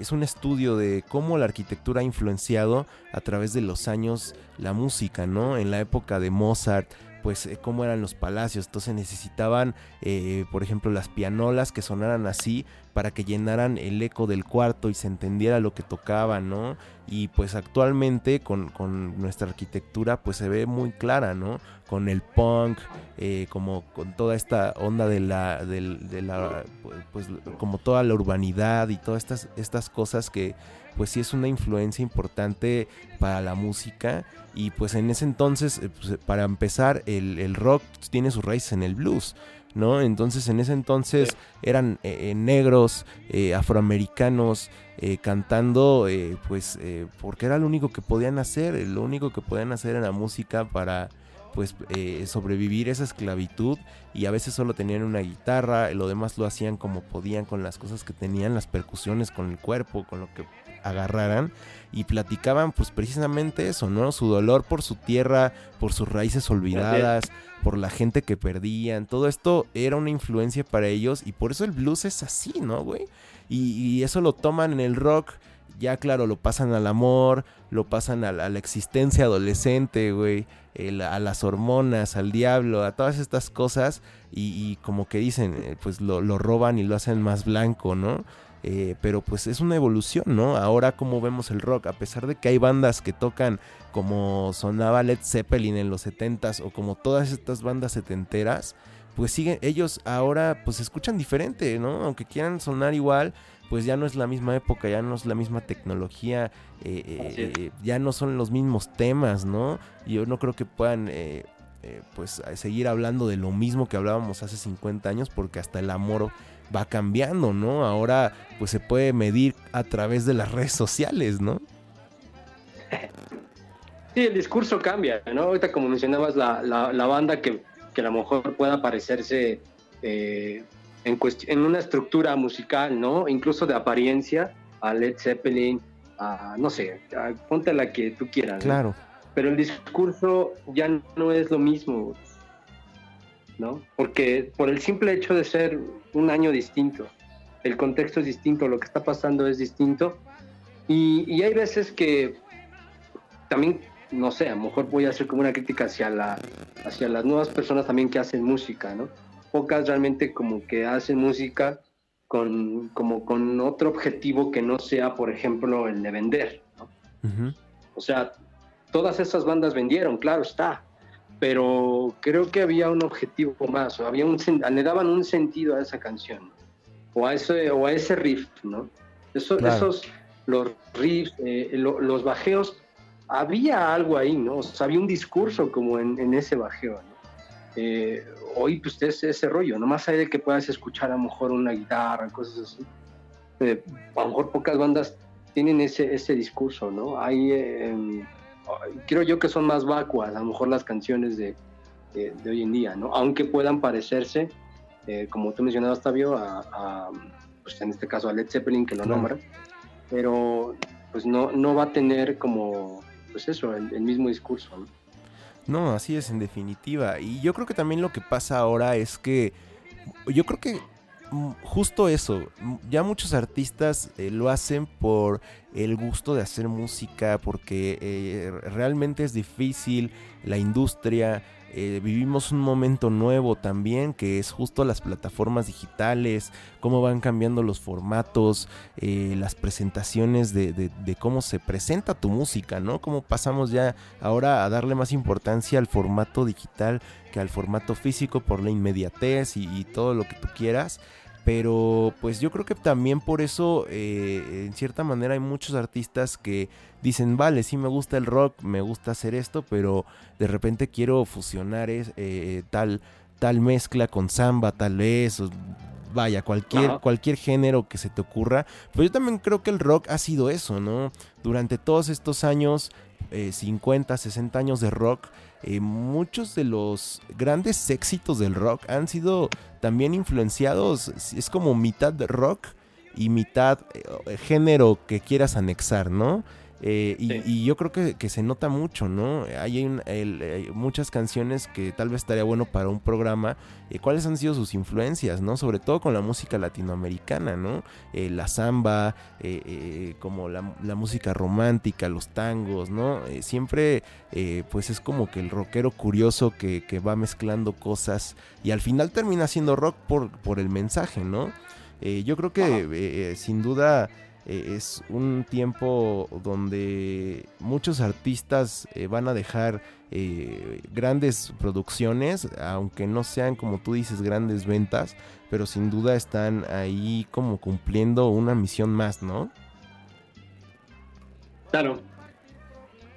es un estudio de cómo la arquitectura ha influenciado a través de los años la música, ¿no? En la época de Mozart, pues eh, cómo eran los palacios, entonces necesitaban, eh, por ejemplo, las pianolas que sonaran así para que llenaran el eco del cuarto y se entendiera lo que tocaban, ¿no? Y pues actualmente con, con nuestra arquitectura pues se ve muy clara, ¿no? Con el punk, eh, como con toda esta onda de la, de, la, pues como toda la urbanidad y todas estas, estas cosas que pues sí es una influencia importante para la música y pues en ese entonces, eh, pues, para empezar, el, el rock tiene sus raíces en el blues. ¿no? Entonces en ese entonces eran eh, eh, negros, eh, afroamericanos, cantando, pues, porque era lo único que podían hacer, lo único que podían hacer era música para, pues, sobrevivir esa esclavitud y a veces solo tenían una guitarra, lo demás lo hacían como podían con las cosas que tenían, las percusiones con el cuerpo, con lo que agarraran y platicaban pues precisamente eso, ¿no? Su dolor por su tierra, por sus raíces olvidadas, por la gente que perdían. Todo esto era una influencia para ellos y por eso el blues es así, ¿no, güey? Y, eso lo toman en el rock. Ya claro, lo pasan al amor, lo pasan a la, existencia adolescente, güey, a las hormonas, al diablo, a todas estas cosas y, como que dicen, eh, pues lo, lo, roban y lo hacen más blanco, ¿no? Eh, pero pues es una evolución, ¿no? Ahora como vemos el rock, a pesar de que hay bandas que tocan como sonaba Led Zeppelin en los 70s o como todas estas bandas setenteras, pues siguen, ellos ahora pues escuchan diferente, ¿no? Aunque quieran sonar igual, pues ya no es la misma época, ya no es la misma tecnología, eh, eh, ya no son los mismos temas, ¿no? Yo no creo que puedan... pues seguir hablando de lo mismo que hablábamos hace 50 años porque hasta el amor va cambiando, ¿no? Ahora pues se puede medir a través de las redes sociales, ¿no? Sí, el discurso cambia, ¿no? Ahorita como mencionabas, la, la, banda que, que, a lo mejor pueda parecerse eh, en, en una estructura musical, ¿no? Incluso de apariencia, a Led Zeppelin, a, no sé, ponte la que tú quieras. Claro. Pero el discurso ya no es lo mismo. ¿No? Porque por el simple hecho de ser un año distinto, el contexto es distinto, lo que está pasando es distinto, y, hay veces que también, no sé, a lo mejor voy a hacer como una crítica hacia, la, hacia las nuevas personas también que hacen música, ¿no? Pocas realmente como que hacen música con, como con otro objetivo que no sea, por ejemplo, el de vender, O sea, todas esas bandas vendieron, claro está, pero creo que había un objetivo más, o había un, le daban un sentido a esa canción, o a ese, o a ese riff, ¿no? Eso, Esos, los riffs, eh, los bajeos, había algo ahí, ¿no? O sea, había un discurso como en, ese bajeo, ¿no? Eh, hoy, pues, es ese rollo, no más hay de que puedas escuchar a lo mejor una guitarra, cosas así. Eh, a lo mejor pocas bandas tienen ese, ese discurso, ¿no? Hay creo yo que son más vacuas, a lo mejor las canciones de, de, hoy en día, ¿no? Aunque puedan parecerse, eh, como tú mencionabas, Tavio, a, pues en este caso a Led Zeppelin, que lo nombra, pero pues no, no va a tener como, pues eso, el, mismo discurso, ¿no? No, así es en definitiva. Y yo creo que también lo que pasa ahora es que yo creo que justo eso, ya muchos artistas eh, lo hacen por el gusto de hacer música, porque eh, realmente es difícil la industria. Eh, vivimos un momento nuevo también, que es justo las plataformas digitales, cómo van cambiando los formatos, las presentaciones de, de, cómo se presenta tu música, ¿no? Cómo pasamos ya ahora a darle más importancia al formato digital que al formato físico por la inmediatez y todo lo que tú quieras. Pero pues yo creo que también por eso, eh, en cierta manera, hay muchos artistas que dicen, vale, sí me gusta el rock, me gusta hacer esto, pero de repente quiero fusionar eh, tal, tal mezcla con samba, tal vez, vaya, cualquier, cualquier género que se te ocurra. Pero yo también creo que el rock ha sido eso, ¿no? Durante todos estos años, 50, eh, 60 años de rock, eh, muchos de los grandes éxitos del rock han sido también influenciados, es como mitad rock y mitad eh, género que quieras anexar, ¿no? Eh, y, yo creo que, se nota mucho, ¿no? Hay, muchas canciones que tal vez estaría bueno para un programa. Eh, ¿Cuáles han sido sus influencias, ¿no? Sobre todo con la música latinoamericana, ¿no? Eh, la samba, como la, música romántica, los tangos, ¿no? siempre, pues es como que el rockero curioso que, va mezclando cosas y al final termina siendo rock por, por el mensaje, ¿no? Eh, yo creo que sin duda es un tiempo donde muchos artistas van a dejar grandes producciones, aunque no sean como tú dices grandes ventas, pero sin duda están ahí como cumpliendo una misión más, ¿no? Claro.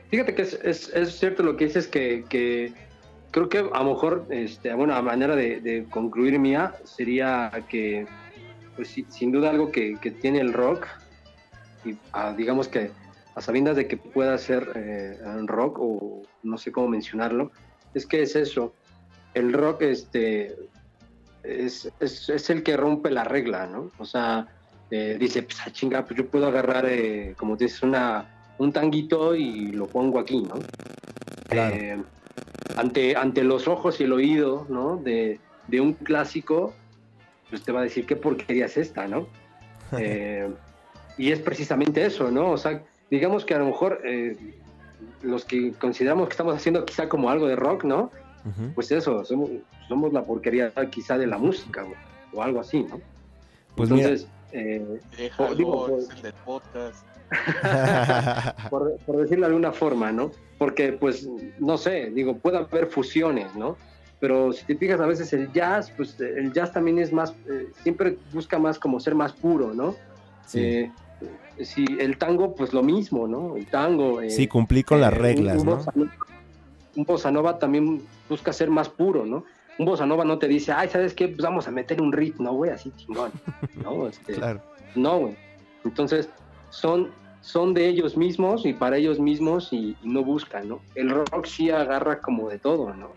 Fíjate que es, cierto lo que dices que, creo que a lo mejor, este, bueno, a manera de, concluir mía sería que, pues sin duda algo que, tiene el rock, y digamos que a sabiendas de que pueda ser eh, rock o no sé cómo mencionarlo, es que es eso. El rock este, es, es, el que rompe la regla, ¿no? O sea, eh, dice, pues a ah, chinga, pues yo puedo agarrar, eh, como dices, una, un tanguito y lo pongo aquí, ¿no? Eh, ante, ante los ojos y el oído, ¿no? De, de, un clásico, pues te va a decir qué porquería es esta, ¿no? y es precisamente eso, ¿no? O sea, digamos que a lo mejor los que consideramos que estamos haciendo quizá como algo de rock, ¿no? Pues eso, somos, somos la porquería quizá de la música o, algo así, ¿no? Pues Entonces, eh, digo, por, el podcast. por, decirlo de alguna forma, ¿no? Porque, pues, no sé, digo, puede haber fusiones, ¿no? Pero si te fijas, a veces el jazz, pues el jazz también es más, eh, siempre busca más como ser más puro, ¿no? Sí. Eh, si el tango, pues lo mismo, ¿no? El tango. sí, cumplí con las reglas, ¿no? un bossa nova también busca ser más puro, ¿no? Un bossa nova no te dice, ay, ¿sabes qué? Pues vamos a meter un ritmo, güey, así chingón, ¿no? Este, claro. No, güey. Entonces, son, son de ellos mismos y para ellos mismos y, no buscan, ¿no? El rock sí agarra como de todo, ¿no?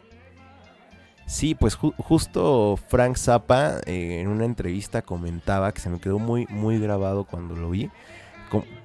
Sí, pues justo Frank Zappa eh, en una entrevista comentaba que se me quedó muy, muy grabado cuando lo vi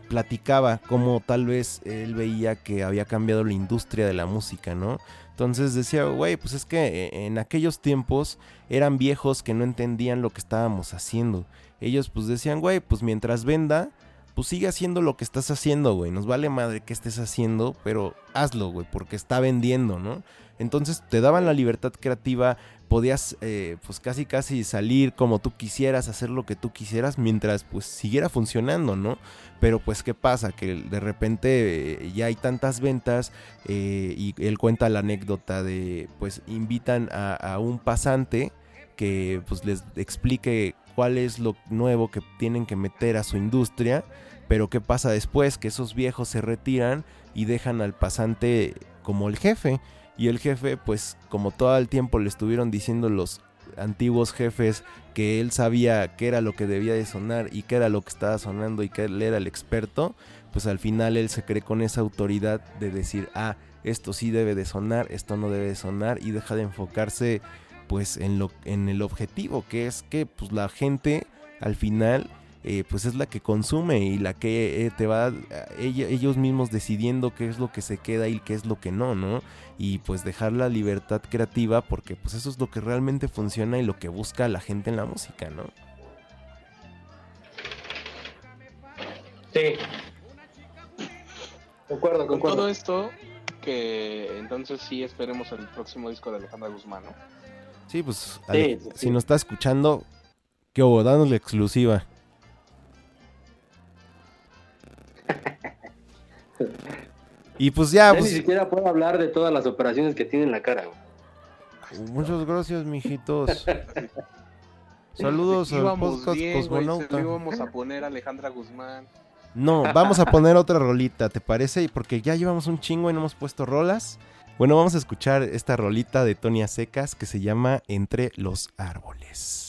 platicaba cómo tal vez él veía que había cambiado la industria de la música, ¿no? Entonces decía, güey, pues es que eh, en aquellos tiempos eran viejos que no entendían lo que estábamos haciendo. Ellos pues decían, güey, pues mientras venda, pues sigue haciendo lo que estás haciendo, güey. Nos vale madre que estés haciendo, pero hazlo, güey, porque está vendiendo, ¿no? Entonces te daban la libertad creativa, podías eh, pues casi casi salir como tú quisieras, hacer lo que tú quisieras mientras pues siguiera funcionando, ¿no? Pero pues qué pasa, que de repente eh, ya hay tantas ventas eh, y él cuenta la anécdota de pues invitan a, a un pasante que pues les explique cuál es lo nuevo que tienen que meter a su industria, pero qué pasa después, que esos viejos se retiran y dejan al pasante como el jefe. Y el jefe, pues como todo el tiempo le estuvieron diciendo los antiguos jefes que él sabía qué era lo que debía de sonar y qué era lo que estaba sonando y que él era el experto, pues al final él se cree con esa autoridad de decir, ah, esto sí debe de sonar, esto no debe de sonar y deja de enfocarse pues en, lo, en el objetivo que es que pues la gente al final eh, pues es la que consume y la que eh, te va ellos mismos decidiendo qué es lo que se queda y qué es lo que no, ¿no? Y pues dejar la libertad creativa porque pues eso es lo que realmente funciona y lo que busca la gente en la música, ¿no? Sí. Concuerdo, Con todo esto, que entonces sí esperemos el próximo disco de Alejandra Guzmán, ¿no? Sí, pues si nos está escuchando, que hubo, danos la exclusiva. Y pues ya, pues... Ni siquiera puedo hablar de todas las operaciones que tiene en la cara. Muchas gracias, mijitos. Saludos al podcast Cosmonauta. íbamos a poner Alejandra Guzmán. No, vamos a poner otra rolita, ¿te parece? Porque ya llevamos un chingo y no hemos puesto rolas. Bueno, vamos a escuchar esta rolita de Tonia Secas que se llama Entre los Árboles.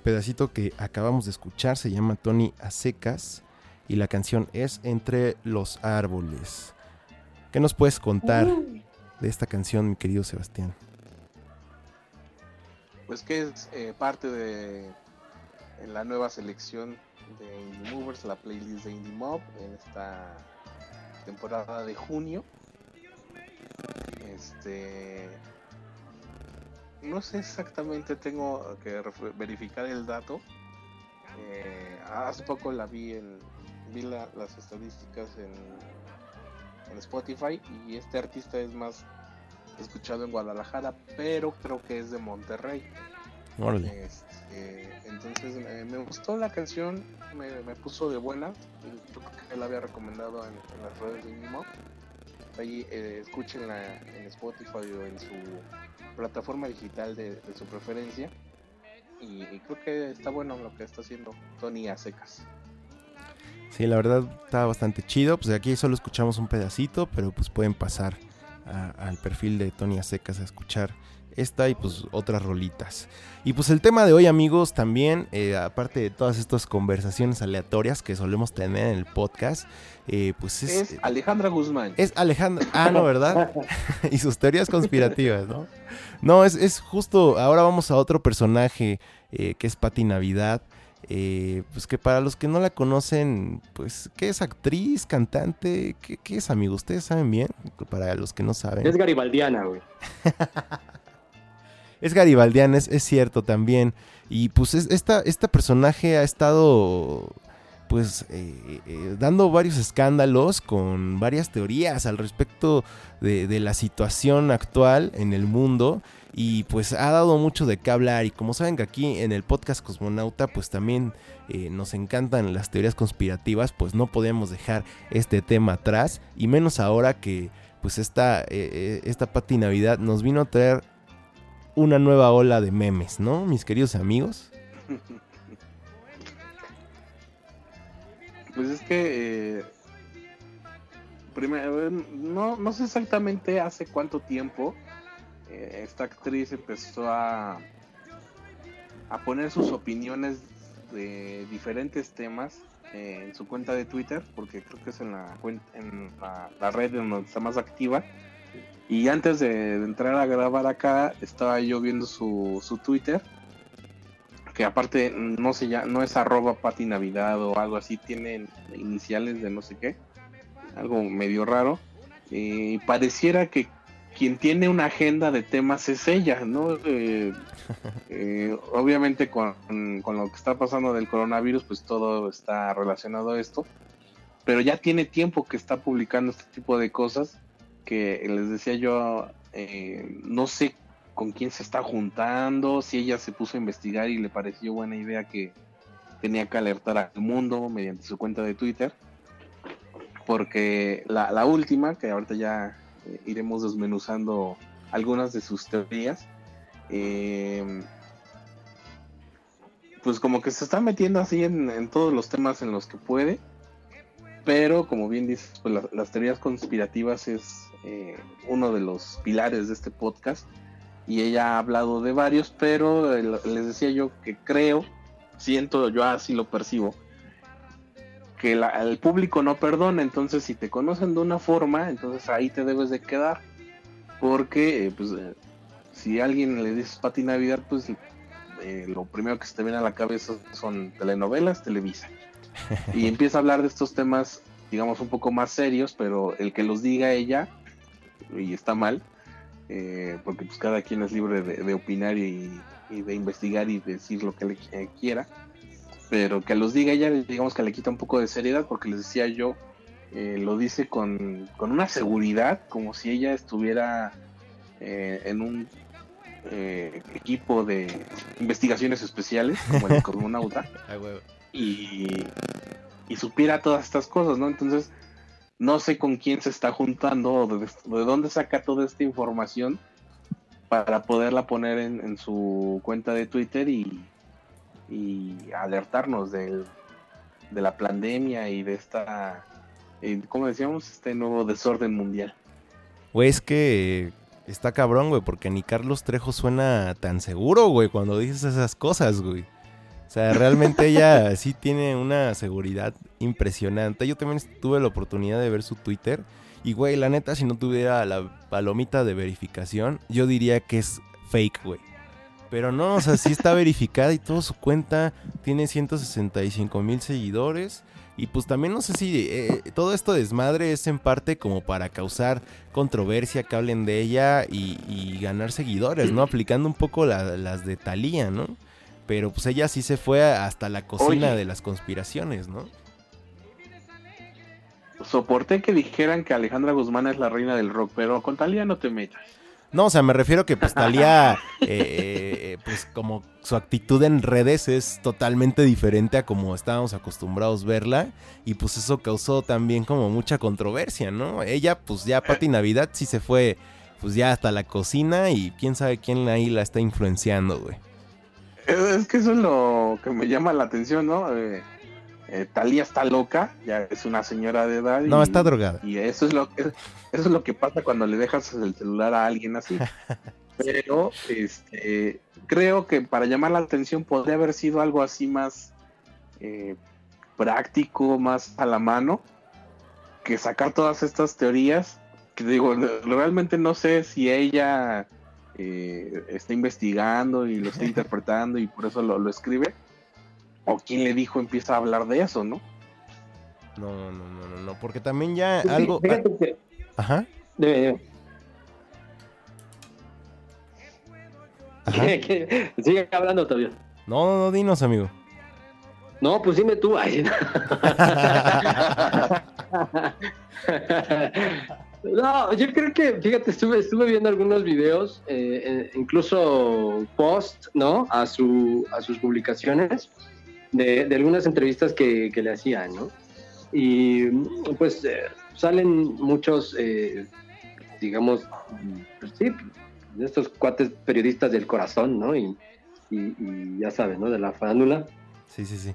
Pedacito que acabamos de escuchar se llama Tony a secas y la canción es Entre los árboles. ¿Qué nos puedes contar de esta canción, mi querido Sebastián? Pues que es eh, parte de la nueva selección de Indie Movers, la playlist de Indie Mob en esta temporada de junio. Este no sé exactamente, tengo que verificar el dato. Eh, hace poco la vi en vi las estadísticas en, en Spotify y este artista es más escuchado en Guadalajara, pero creo que es de Monterrey. Este, entonces eh, me gustó la canción, me, puso de buena. Yo creo que la había recomendado en, las redes de Mimo. Ahí eh, escúchenla en Spotify o en su plataforma digital de, su preferencia. Y, creo que está bueno lo que está haciendo Tony a secas. Sí, la verdad está bastante chido. Pues aquí solo escuchamos un pedacito, pero pues pueden pasar al perfil de Tony a secas a escuchar esta y pues otras rolitas. Y pues el tema de hoy amigos también, eh, aparte de todas estas conversaciones aleatorias que solemos tener en el podcast, eh, pues es... Es Alejandra Guzmán. Es Alejandra... Ah, no, ¿verdad? y sus teorías conspirativas, ¿no? No, es, es justo, ahora vamos a otro personaje eh, que es Patti Navidad. pues que para los que no la conocen, pues, ¿qué es actriz, cantante? ¿Qué, qué es, amigo? ¿Ustedes saben bien? Para los que no saben. Es garibaldiana, güey. es Garibaldian, es, cierto también. Y pues esta, personaje ha estado pues eh, eh, dando varios escándalos con varias teorías al respecto de, la situación actual en el mundo. Y pues ha dado mucho de qué hablar. Y como saben que aquí en el podcast Cosmonauta pues también eh, nos encantan las teorías conspirativas pues no podemos dejar este tema atrás. Y menos ahora que pues esta, esta Pati Navidad nos vino a traer una nueva ola de memes, ¿no, mis queridos amigos? Pues es que eh, primero, no, no sé exactamente hace cuánto tiempo eh, esta actriz empezó a, a poner sus opiniones de diferentes temas eh, en su cuenta de Twitter, porque creo que es en la, en la, la red donde está más activa. Y antes de, entrar a grabar acá, estaba yo viendo su, su Twitter. Que aparte no sé ya, no es arroba pati navidad o algo así, tiene iniciales de no sé qué. Algo medio raro. Y pareciera que quien tiene una agenda de temas es ella, ¿no? Eh, eh, obviamente con, con, lo que está pasando del coronavirus, pues todo está relacionado a esto. Pero ya tiene tiempo que está publicando este tipo de cosas que les decía yo, eh, no sé con quién se está juntando, si ella se puso a investigar y le pareció buena idea que tenía que alertar al mundo mediante su cuenta de Twitter, porque la, última, que ahorita ya eh, iremos desmenuzando algunas de sus teorías, eh, pues como que se está metiendo así en, todos los temas en los que puede, pero como bien dices, pues las teorías conspirativas es eh, uno de los pilares de este podcast y ella ha hablado de varios, pero eh, les decía yo que creo, siento, yo así lo percibo, que el público no perdona, entonces si te conocen de una forma, entonces ahí te debes de quedar, porque eh, pues si alguien le dices Pati Navidad, pues lo primero que se te viene a la cabeza son telenovelas, Televisa. Y empieza a hablar de estos temas, digamos, un poco más serios, pero el que los diga ella, y está mal, eh, porque pues cada quien es libre de, opinar y, de investigar y decir lo que le eh, quiera, pero que los diga ella, digamos que le quita un poco de seriedad, porque les decía yo, eh, lo dice con, una seguridad, como si ella estuviera en un equipo de investigaciones especiales, como el cosmonauta, y, y supiera todas estas cosas, ¿no? Entonces, no sé con quién se está juntando o de, dónde saca toda esta información para poderla poner en, su cuenta de Twitter y, alertarnos de la pandemia y de esta, eh, como decíamos, este nuevo desorden mundial. Güey, es que está cabrón, güey, porque ni Carlos Trejo suena tan seguro, güey, cuando dices esas cosas, güey. O sea, realmente ella sí tiene una seguridad impresionante. Yo también tuve la oportunidad de ver su Twitter. Y, güey, la neta, si no tuviera la palomita de verificación, yo diría que es fake, güey. Pero no, o sea, sí está verificada y toda su cuenta tiene 165 mil seguidores. Y pues también no sé si eh, todo esto desmadre es en parte como para causar controversia, que hablen de ella y, ganar seguidores, ¿no? Aplicando un poco las de Thalía, ¿no? Pero pues ella sí se fue hasta la cocina de las conspiraciones, ¿no? Soporté que dijeran que Alejandra Guzmán es la reina del rock, pero con Talía no te metas. No, o sea, me refiero que pues Talía, eh, pues como su actitud en redes es totalmente diferente a como estábamos acostumbrados verla y pues eso causó también como mucha controversia, ¿no? Ella pues ya Pati Navidad sí se fue pues ya hasta la cocina y quién sabe quién ahí la está influenciando, güey. Es que eso es lo que me llama la atención, ¿no? Eh, eh, Talía está loca, ya es una señora de edad. No, está drogada. Y eso es lo que eso es lo que pasa cuando le dejas el celular a alguien así. Pero este, creo que para llamar la atención podría haber sido algo así más eh, práctico, más a la mano, que sacar todas estas teorías. Que digo, realmente no sé si ella eh, está investigando y lo está interpretando y por eso lo, escribe. O quien le dijo empieza a hablar de eso, ¿no? No, no, no, no, no, porque también ya algo... Ajá. Sigue hablando todavía. No, no, no, dinos, amigo. No, pues dime tú. No, yo creo que, fíjate, estuve, estuve viendo algunos videos, eh, eh, incluso post, ¿no? A, su, a sus publicaciones de, algunas entrevistas que, le hacían, ¿no? Y pues eh, salen muchos, digamos, pues, sí, de estos cuates periodistas del corazón, ¿no? Y, ya sabes, ¿no? De la farándula. Sí, sí, sí.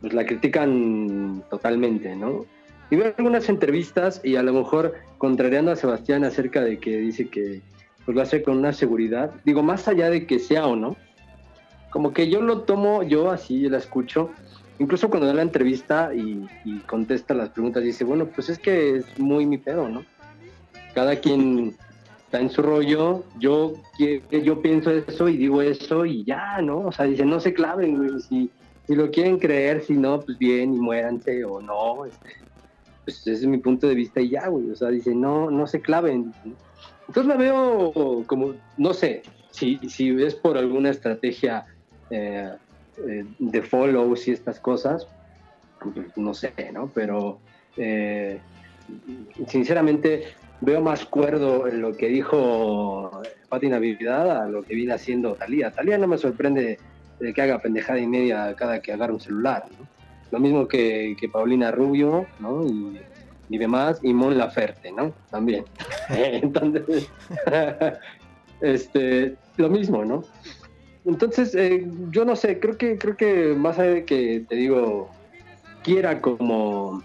pues la critican totalmente, ¿no? Y veo algunas entrevistas y a lo mejor contrariando a Sebastián acerca de que dice que pues lo hace con una seguridad, digo, más allá de que sea o no, como que yo lo tomo, yo así la escucho, incluso cuando da la entrevista y, contesta las preguntas, dice, bueno, pues es que es muy mi pedo, ¿no? Cada quien está en su rollo, yo, yo pienso eso y digo eso y ya, ¿no? O sea, dice, no se claven, si, si lo quieren creer, si no, pues bien y muéranse o no, este, pues ese es mi punto de vista y ya, güey. O sea, dice, no, no se claven. Entonces la veo como, no sé, si, si es por alguna estrategia eh, eh, de follows y estas cosas, no sé, ¿no? Pero eh, sinceramente veo más cuerdo en lo que dijo Pati Navidad a lo que viene haciendo Talía. Talía no me sorprende de que haga pendejada y media cada que agarre un celular, ¿no? Lo mismo que, Paulina Rubio, ¿no? Y, demás, y Mon Laferte, ¿no? También. Entonces, este, lo mismo, ¿no? Entonces, eh, yo no sé, creo que, creo que más allá de que te digo, quiera como,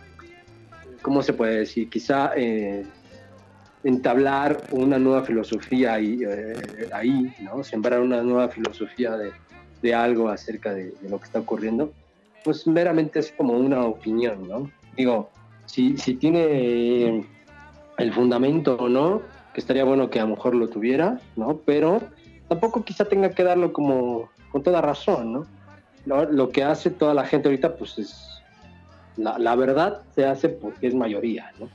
¿cómo se puede decir? Quizá eh, entablar una nueva filosofía ahí, eh, ahí, ¿no? Sembrar una nueva filosofía de, algo acerca de, lo que está ocurriendo pues meramente es como una opinión, ¿no? Digo, si, si tiene el fundamento o no, que estaría bueno que a lo mejor lo tuviera, ¿no? Pero tampoco quizá tenga que darlo como con toda razón, ¿no? Lo, que hace toda la gente ahorita, pues es, la, la, verdad se hace porque es mayoría, ¿no?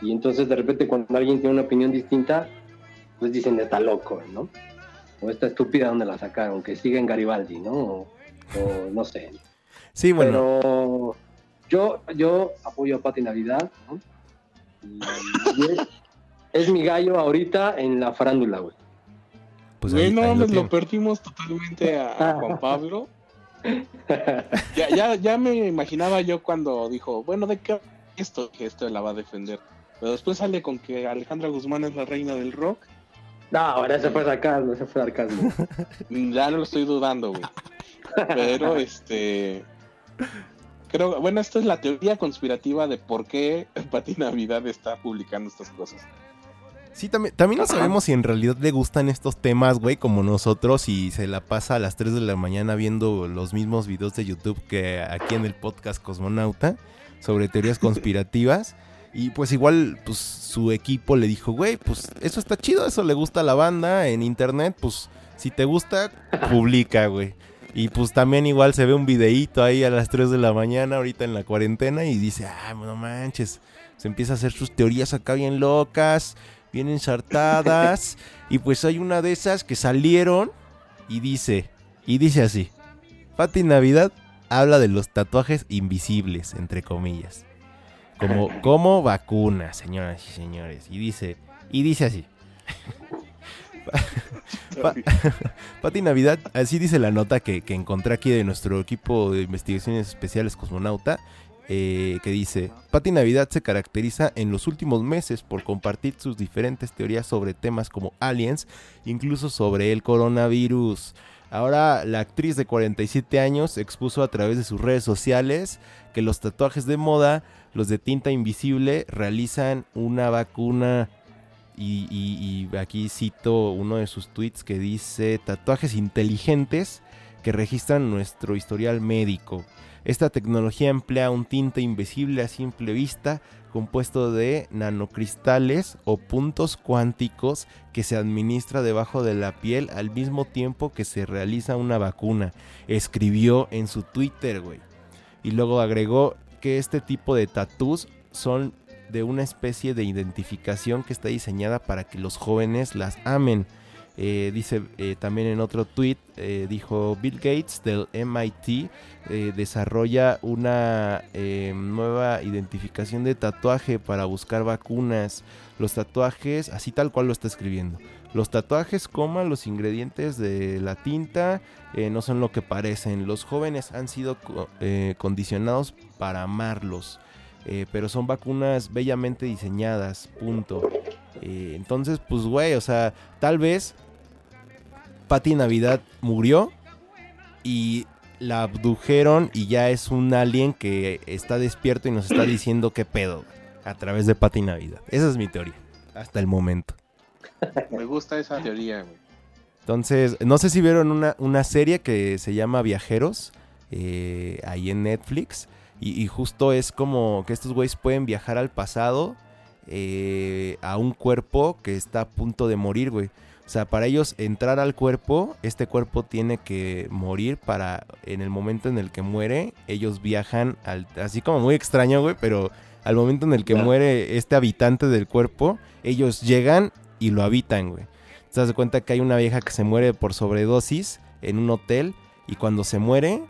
Y entonces de repente cuando alguien tiene una opinión distinta, pues dicen, está loco, ¿no? O está estúpida donde la sacaron, que siga en Garibaldi, ¿no? o no sé. Sí, bueno. Pero yo, yo apoyo a Pati Navidad, ¿no? es, mi gallo ahorita en la farándula, güey. Pues ahí, no, lo, perdimos totalmente a, Juan Pablo. ya, ya, ya me imaginaba yo cuando dijo, bueno, ¿de qué esto? Que esto la va a defender. Pero después sale con que Alejandra Guzmán es la reina del rock. No, ahora se fue sarcasmo, se fue sarcasmo. ya no lo estoy dudando, güey. Pero este Creo, bueno, esta es la teoría conspirativa de por qué Pati Navidad está publicando estas cosas. Sí, también, también no sabemos si en realidad le gustan estos temas, güey, como nosotros y se la pasa a las 3 de la mañana viendo los mismos videos de YouTube que aquí en el podcast Cosmonauta sobre teorías conspirativas. Y pues igual, pues su equipo le dijo, güey, pues eso está chido, eso le gusta a la banda en internet, pues si te gusta, publica, güey. Y pues también igual se ve un videíto ahí a las 3 de la mañana, ahorita en la cuarentena, y dice, ah, no manches, se empieza a hacer sus teorías acá bien locas, bien ensartadas. y pues hay una de esas que salieron y dice, y dice así, Pati Navidad habla de los tatuajes invisibles, entre comillas. Como, como vacuna, señoras y señores. Y dice, y dice así. Pati Navidad, así dice la nota que, encontré aquí de nuestro equipo de investigaciones especiales Cosmonauta, eh, que dice, Pati Navidad se caracteriza en los últimos meses por compartir sus diferentes teorías sobre temas como aliens, incluso sobre el coronavirus. Ahora la actriz de 47 años expuso a través de sus redes sociales que los tatuajes de moda, los de tinta invisible, realizan una vacuna y, aquí cito uno de sus tweets que dice tatuajes inteligentes que registran nuestro historial médico. Esta tecnología emplea un tinte invisible a simple vista compuesto de nanocristales o puntos cuánticos que se administra debajo de la piel al mismo tiempo que se realiza una vacuna. Escribió en su Twitter, güey. Y luego agregó que este tipo de tatús son de una especie de identificación que está diseñada para que los jóvenes las amen. Eh, dice eh, también en otro tweet, eh, dijo Bill Gates del MIT desarrolla una nueva identificación de tatuaje para buscar vacunas. Los tatuajes, así tal cual lo está escribiendo. Los tatuajes, como los ingredientes de la tinta, no son lo que parecen. Los jóvenes han sido condicionados para amarlos. Eh, pero son vacunas bellamente diseñadas, punto. Eh, entonces, pues, güey, o sea, tal vez Patti Navidad murió y la abdujeron y ya es un alien que está despierto y nos está diciendo qué pedo a través de Patti Navidad. Esa es mi teoría, hasta el momento. Me gusta esa teoría, güey. Entonces, no sé si vieron una, serie que se llama Viajeros, eh, ahí en Netflix. Y, justo es como que estos güeyes pueden viajar al pasado eh, a un cuerpo que está a punto de morir, güey. O sea, para ellos entrar al cuerpo, este cuerpo tiene que morir para en el momento en el que muere, ellos viajan al, así como muy extraño, güey, pero al momento en el que muere este habitante del cuerpo, ellos llegan y lo habitan, güey. Te das cuenta que hay una vieja que se muere por sobredosis en un hotel y cuando se muere,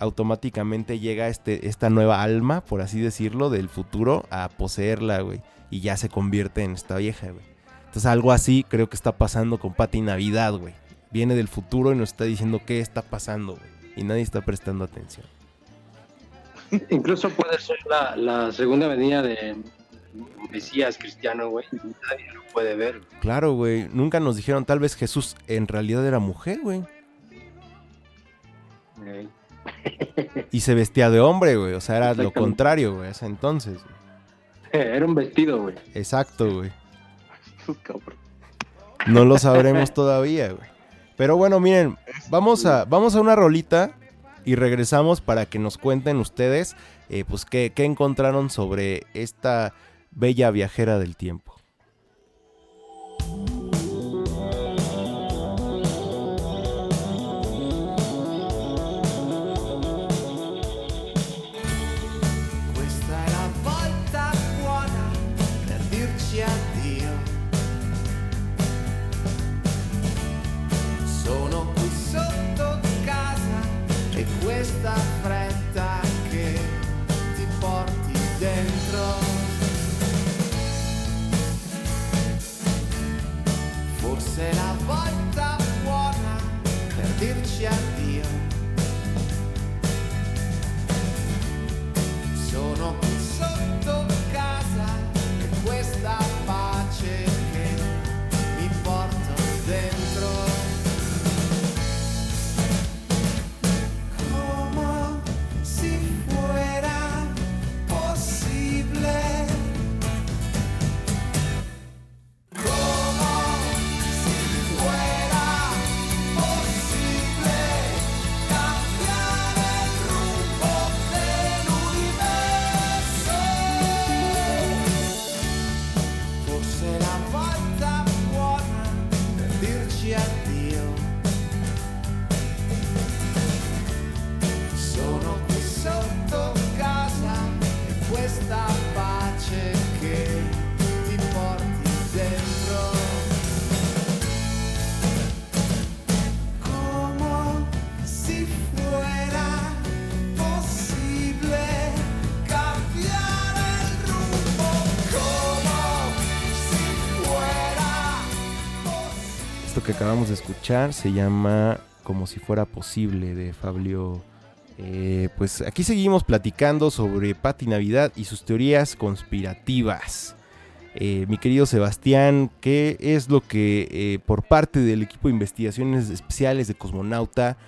automáticamente llega este, esta nueva alma, por así decirlo, del futuro a poseerla, güey. Y ya se convierte en esta vieja, güey. Entonces algo así creo que está pasando con Pati Navidad, güey. Viene del futuro y nos está diciendo qué está pasando, güey. Y nadie está prestando atención. Incluso puede ser la, segunda venida de Mesías cristiano, güey. Nadie lo puede ver. Claro, güey. Nunca nos dijeron, tal vez Jesús en realidad era mujer, güey. Y se vestía de hombre, güey. O sea, era lo contrario, güey, ese entonces. Era un vestido, güey. Exacto, güey. No lo sabremos todavía, güey. Pero bueno, miren, vamos a, vamos a una rolita y regresamos para que nos cuenten ustedes, eh, pues, qué, qué encontraron sobre esta bella viajera del tiempo. Acabamos de escuchar se llama Como si fuera posible de Fabio. Eh, pues aquí seguimos platicando sobre Pati Navidad y sus teorías conspirativas. Eh, mi querido Sebastián, ¿qué es lo que eh, por parte del equipo de investigaciones especiales de Cosmonauta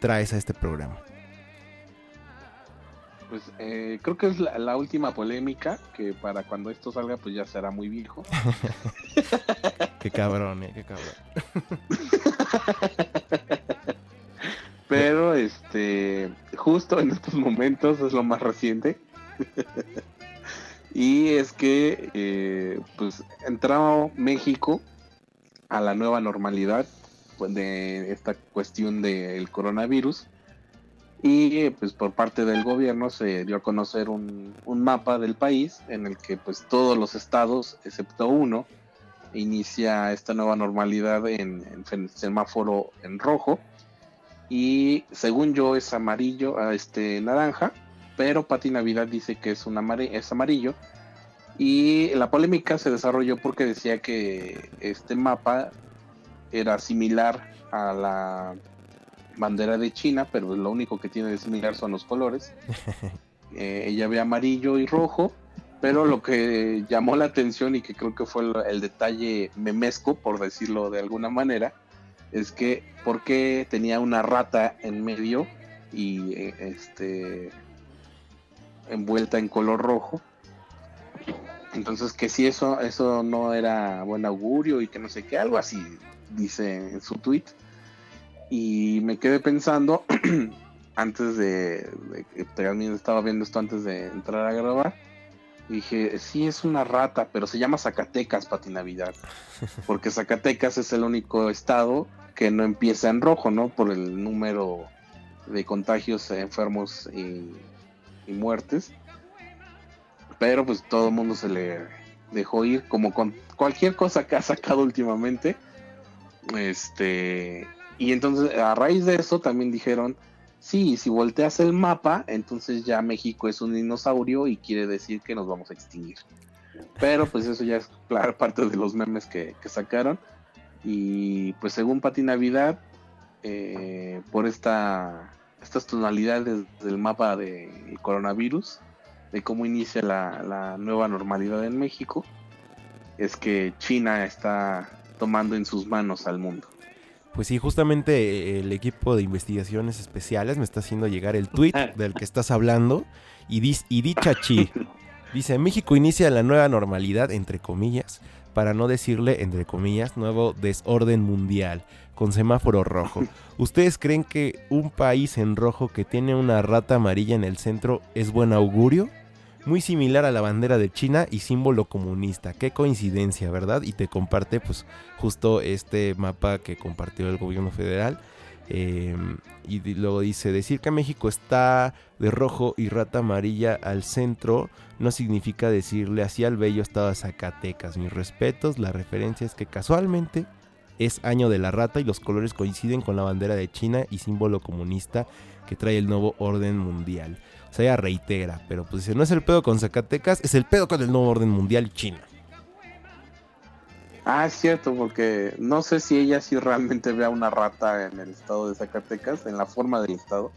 traes a este programa? Pues eh, creo que es la, última polémica, que para cuando esto salga pues ya será muy viejo. qué cabrón, eh, qué cabrón. Pero este, justo en estos momentos es lo más reciente. y es que eh, pues entraba México a la nueva normalidad pues, de esta cuestión del coronavirus y pues por parte del gobierno se dio a conocer un, mapa del país en el que pues todos los estados excepto uno inicia esta nueva normalidad en, semáforo en rojo. Y según yo es amarillo a este naranja pero Pati Navidad dice que es, es amarillo. Y la polémica se desarrolló porque decía que este mapa era similar a la bandera de China, pero lo único que tiene de similar son los colores. Eh, ella ve amarillo y rojo, pero lo que llamó la atención y que creo que fue el, detalle memesco, por decirlo de alguna manera, es que por qué tenía una rata en medio y eh, este envuelta en color rojo. Entonces que si eso eso no era buen augurio y que no sé qué, algo así dice en su tweet y me quedé pensando, antes de, también estaba viendo esto antes de entrar a grabar, dije, sí es una rata, pero se llama Zacatecas, Pati Navidad, porque Zacatecas es el único estado que no empieza en rojo, ¿no? Por el número de contagios, enfermos y, y muertes. Pero pues todo el mundo se le dejó ir, como con cualquier cosa que ha sacado últimamente. Este, y entonces, a raíz de eso, también dijeron, sí, si volteas el mapa, entonces ya México es un dinosaurio y quiere decir que nos vamos a extinguir. Pero pues eso ya es parte de los memes que, sacaron. Y pues según Pati Navidad, eh, por esta, estas tonalidades del mapa del coronavirus, de cómo inicia la nueva normalidad en México, es que China está tomando en sus manos al mundo. Pues sí, justamente eh, el equipo de investigaciones especiales me está haciendo llegar el tweet del que estás hablando y, dice, y dicha chi. Dice, México inicia la nueva normalidad, entre comillas, para no decirle, entre comillas, nuevo desorden mundial, con semáforo rojo. ¿Ustedes creen que un país en rojo que tiene una rata amarilla en el centro es buen augurio? Muy similar a la bandera de China y símbolo comunista. Qué coincidencia, ¿verdad? Y te comparte pues justo este mapa que compartió el gobierno federal. Em, y luego dice, decir que México está de rojo y rata amarilla al centro no significa decirle así al bello estado de Zacatecas. Mis respetos, la referencia es que casualmente es año de la rata y los colores coinciden con la bandera de China y símbolo comunista que trae el nuevo orden mundial. Ella reitera, pero pues si no es el pedo con Zacatecas, es el pedo con el nuevo orden mundial y China. Ah, es cierto, porque no sé si ella sí realmente vea una rata en el estado de Zacatecas, en la forma del estado.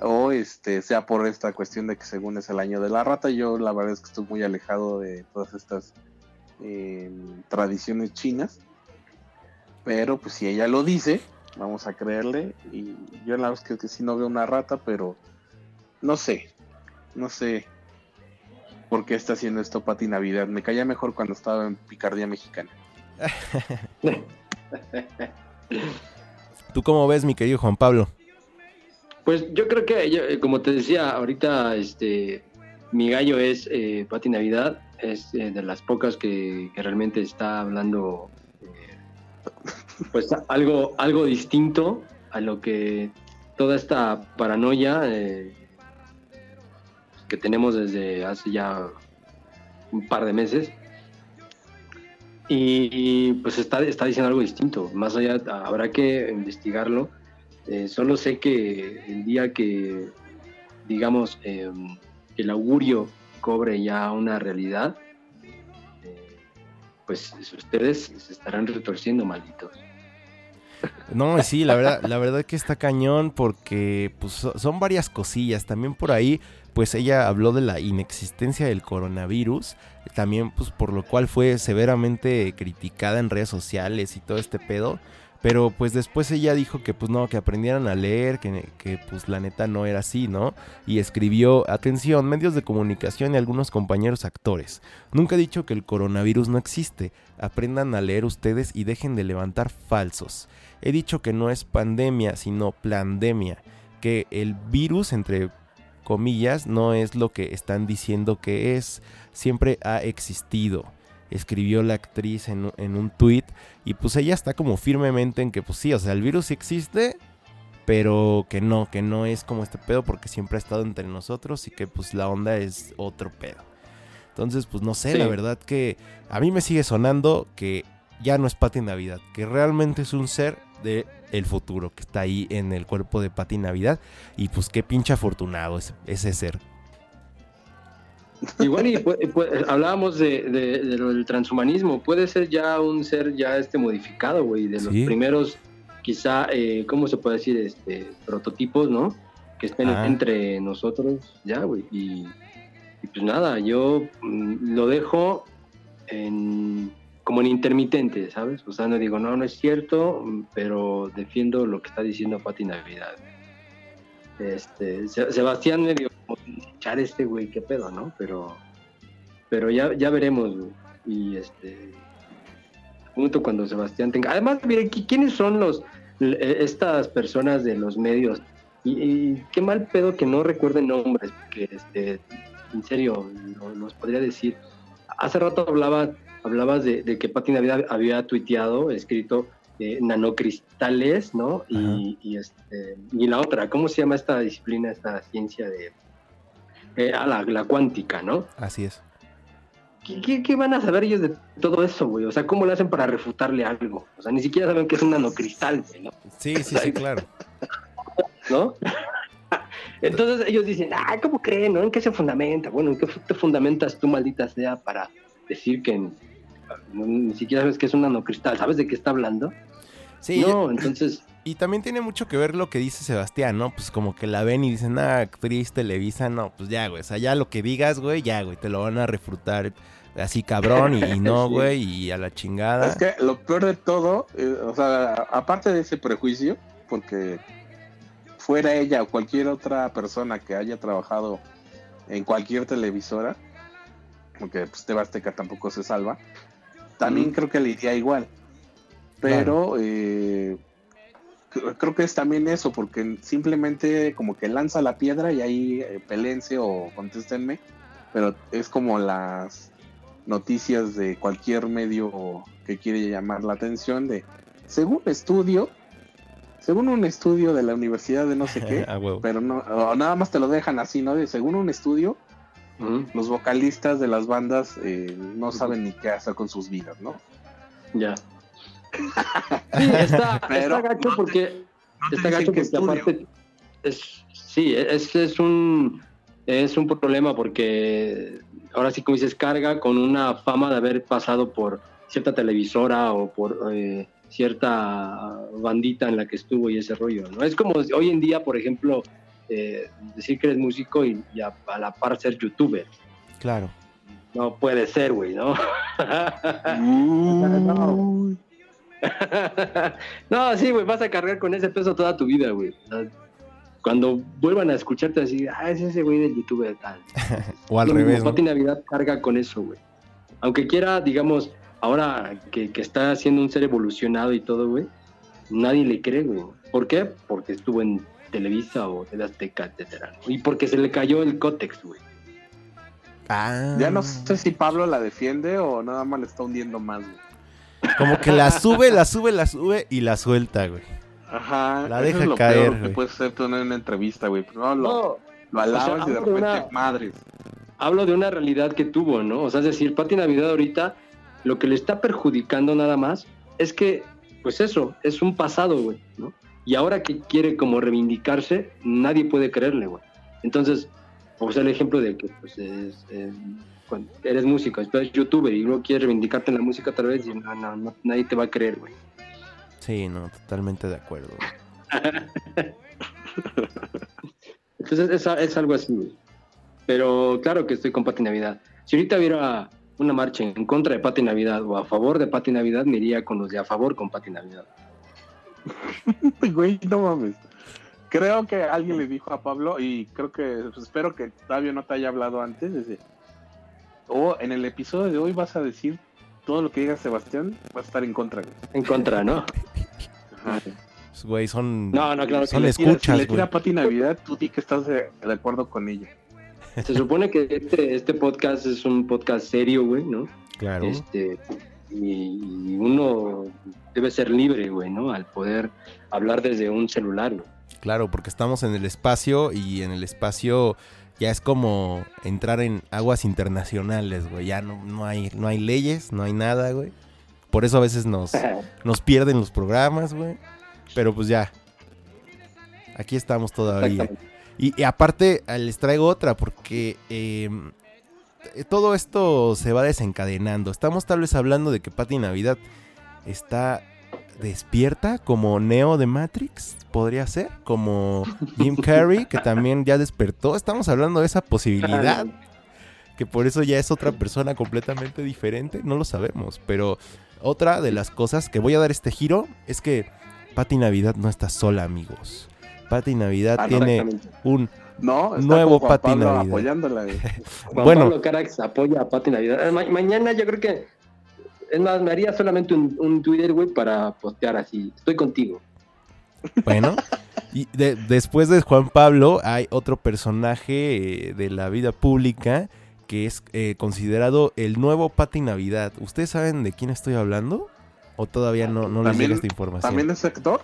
O este sea por esta cuestión de que según es el año de la rata, yo la verdad es que estoy muy alejado de todas estas em, tradiciones chinas. Pero pues si ella lo dice, vamos a creerle. Y yo la verdad es que sí no veo una rata, pero no sé, no sé por qué está haciendo esto Pati Navidad. Me caía mejor cuando estaba en Picardía Mexicana. ¿Tú cómo ves, mi querido Juan Pablo? Pues yo creo que, eh, como te decía, ahorita este, mi gallo es eh, Pati Navidad, es eh, de las pocas que, realmente está hablando pues algo, algo distinto a lo que toda esta paranoia que tenemos desde hace ya un par de meses. Y, pues está, está diciendo algo distinto. Más allá, habrá que investigarlo. Eh, solo sé que el día que, digamos, em, el augurio cobre ya una realidad, eh, pues ustedes se estarán retorciendo, malditos. No, sí, la verdad, la verdad que está cañón porque pues, son varias cosillas. También por ahí, pues ella habló de la inexistencia del coronavirus. También, pues por lo cual fue severamente criticada en redes sociales y todo este pedo. Pero pues después ella dijo que pues no, que aprendieran a leer, que, que, pues la neta no era así, ¿no? Y escribió, atención, medios de comunicación y algunos compañeros actores. Nunca he dicho que el coronavirus no existe. Aprendan a leer ustedes y dejen de levantar falsos. He dicho que no es pandemia, sino plandemia. Que el virus, entre comillas, no es lo que están diciendo que es. Siempre ha existido escribió la actriz en, un tweet y pues ella está como firmemente en que pues sí, o sea, el virus sí existe, pero que no, que no es como este pedo porque siempre ha estado entre nosotros y que pues la onda es otro pedo. Entonces, pues no sé, la verdad que a mí me sigue sonando que ya no es Pati Navidad, que realmente es un ser de el futuro que está ahí en el cuerpo de Pati Navidad y pues qué pinche afortunado es ese ser. Igual y hablábamos de, del transhumanismo, puede ser ya un ser ya este modificado, güey, de los primeros, quizá, eh, ¿cómo se puede decir? Este, prototipos, ¿no? Que estén ah. entre nosotros, ya, güey. Y, pues nada, yo mm, lo dejo en, como en intermitente, ¿sabes? O sea, no digo, no, no es cierto, pero defiendo lo que está diciendo Pati Navidad. Este, Sebastián me dio echar este güey, qué pedo, ¿no? Pero, pero ya, ya veremos, Y este, junto cuando Sebastián tenga. Además, mire, ¿quiénes son los estas personas de los medios? Y, qué mal pedo que no recuerden nombres, porque este, en serio, los podría decir. Hace rato hablaba, hablabas de, de que Pati Navidad había tuiteado, escrito nanocristales, ¿no? Y, este, y la otra, ¿cómo se llama esta disciplina, esta ciencia de... Eh, la, cuántica, ¿no? Así es. ¿Qué, van a saber ellos de todo eso, güey? O sea, ¿cómo lo hacen para refutarle algo? O sea, ni siquiera saben que es un nanocristal, ¿no? Sí, sí, sí, claro. ¿No? Entonces ellos dicen, ah, ¿cómo creen? ¿no? ¿En qué se fundamenta? Bueno, ¿en qué te fundamentas tú, maldita sea, para decir que ni siquiera sabes que es un nanocristal? ¿Sabes de qué está hablando? Sí. No, entonces. Y también tiene mucho que ver lo que dice Sebastián, ¿no? Pues como que la ven y dicen, ah, actriz, Televisa, no, pues ya, güey. O sea, ya lo que digas, güey, ya, güey, te lo van a refutar así cabrón y, no, güey, y a la chingada. Es que lo peor de todo, eh, o sea, aparte de ese prejuicio, porque fuera ella o cualquier otra persona que haya trabajado en cualquier televisora, porque pues Tebasteca tampoco se salva, también creo que le iría igual. Pero eh, creo que es también eso, porque simplemente como que lanza la piedra y ahí eh, pelense o contéstenme, pero es como las noticias de cualquier medio que quiere llamar la atención de, según estudio, según un estudio de la universidad de no sé qué, pero no, nada más te lo dejan así, ¿no? De, según un estudio, los vocalistas de las bandas eh, no saben ni qué hacer con sus vidas, ¿no? Ya. Sí, está, gacho porque está gacho porque aparte es, sí, es, es un es un problema porque ahora sí como dices carga con una fama de haber pasado por cierta televisora o por eh, cierta bandita en la que estuvo y ese rollo, ¿no? Es como hoy en día, por ejemplo, eh, decir que eres músico y, a, la par ser youtuber. Claro. No puede ser, güey, ¿no? no, sí, güey, vas a cargar con ese peso toda tu vida, güey. Cuando vuelvan a escucharte así, ah, es ese güey del YouTube tal. o al revés. ¿no? Navidad carga con eso, güey. Aunque quiera, digamos, ahora que, está haciendo un ser evolucionado y todo, güey, nadie le cree, güey. ¿Por qué? Porque estuvo en Televisa o en Azteca, etcétera. Y porque se le cayó el cótex, güey. Ah. Ya no sé si Pablo la defiende o nada más le está hundiendo más, güey. Como que la sube, la sube, la sube y la suelta, güey. Ajá. La deja es caer. Peor que puedes hacer en una entrevista, güey. No, lo, lo alabas y de repente madres. Hablo de una realidad que tuvo, ¿no? O sea, es decir, Pati Navidad ahorita lo que le está perjudicando nada más es que, pues eso, es un pasado, güey, ¿no? Y ahora que quiere como reivindicarse, nadie puede creerle, güey. Entonces, pues el ejemplo de que pues, es, eh, cuando eres músico, después eres youtuber y luego quieres reivindicarte en la música tal vez y no, no, no, nadie te va a creer, güey. Sí, no, totalmente de acuerdo. Entonces es, es algo así, güey. Pero claro que estoy con Pati Navidad. Si ahorita hubiera una marcha en contra de Pati Navidad o a favor de Pati Navidad, me iría con los de a favor con Pati Navidad. Güey, no mames. Creo que alguien le dijo a Pablo, y creo que pues, espero que Tavio no te haya hablado antes. O en el episodio de hoy vas a decir todo lo que diga Sebastián, vas a estar en contra. güey. En contra, ¿no? Ajá. Pues, Güey, son, No, no, claro que son Si le tira- escuchas, si le tira a Pati Navidad, tú di que estás de, de acuerdo con ella. Se supone que este, este podcast es un podcast serio, güey, ¿no? Claro. Este, y, y uno debe ser libre, güey, ¿no? Al poder hablar desde un celular, güey. Claro, porque estamos en el espacio y en el espacio ya es como entrar en aguas internacionales, güey. Ya no, no hay, no hay leyes, no hay nada, güey. Por eso a veces nos, nos pierden los programas, güey. Pero pues ya. Aquí estamos todavía. Y, y aparte les traigo otra porque eh, todo esto se va desencadenando. Estamos tal vez hablando de que Patty Navidad está despierta como Neo de Matrix, podría ser, como Jim Carrey que también ya despertó. Estamos hablando de esa posibilidad, que por eso ya es otra persona completamente diferente, no lo sabemos. Pero otra de las cosas que voy a dar este giro es que Patty Navidad no está sola, amigos. Patty Navidad Ah, tiene un No, está Nuevo con Juan Pati Pablo Navidad. apoyándola. güey. Juan Bueno. Pablo Carax apoya a Pati Navidad. Ma- mañana yo creo que, es más, me haría solamente un, un Twitter, güey, para postear así. Estoy contigo. Bueno, y de- después de Juan Pablo hay otro personaje eh, de la vida pública que es eh, considerado el nuevo Pati Navidad. ¿Ustedes saben de quién estoy hablando? ¿O todavía no, no les llega esta información? ¿También es actor?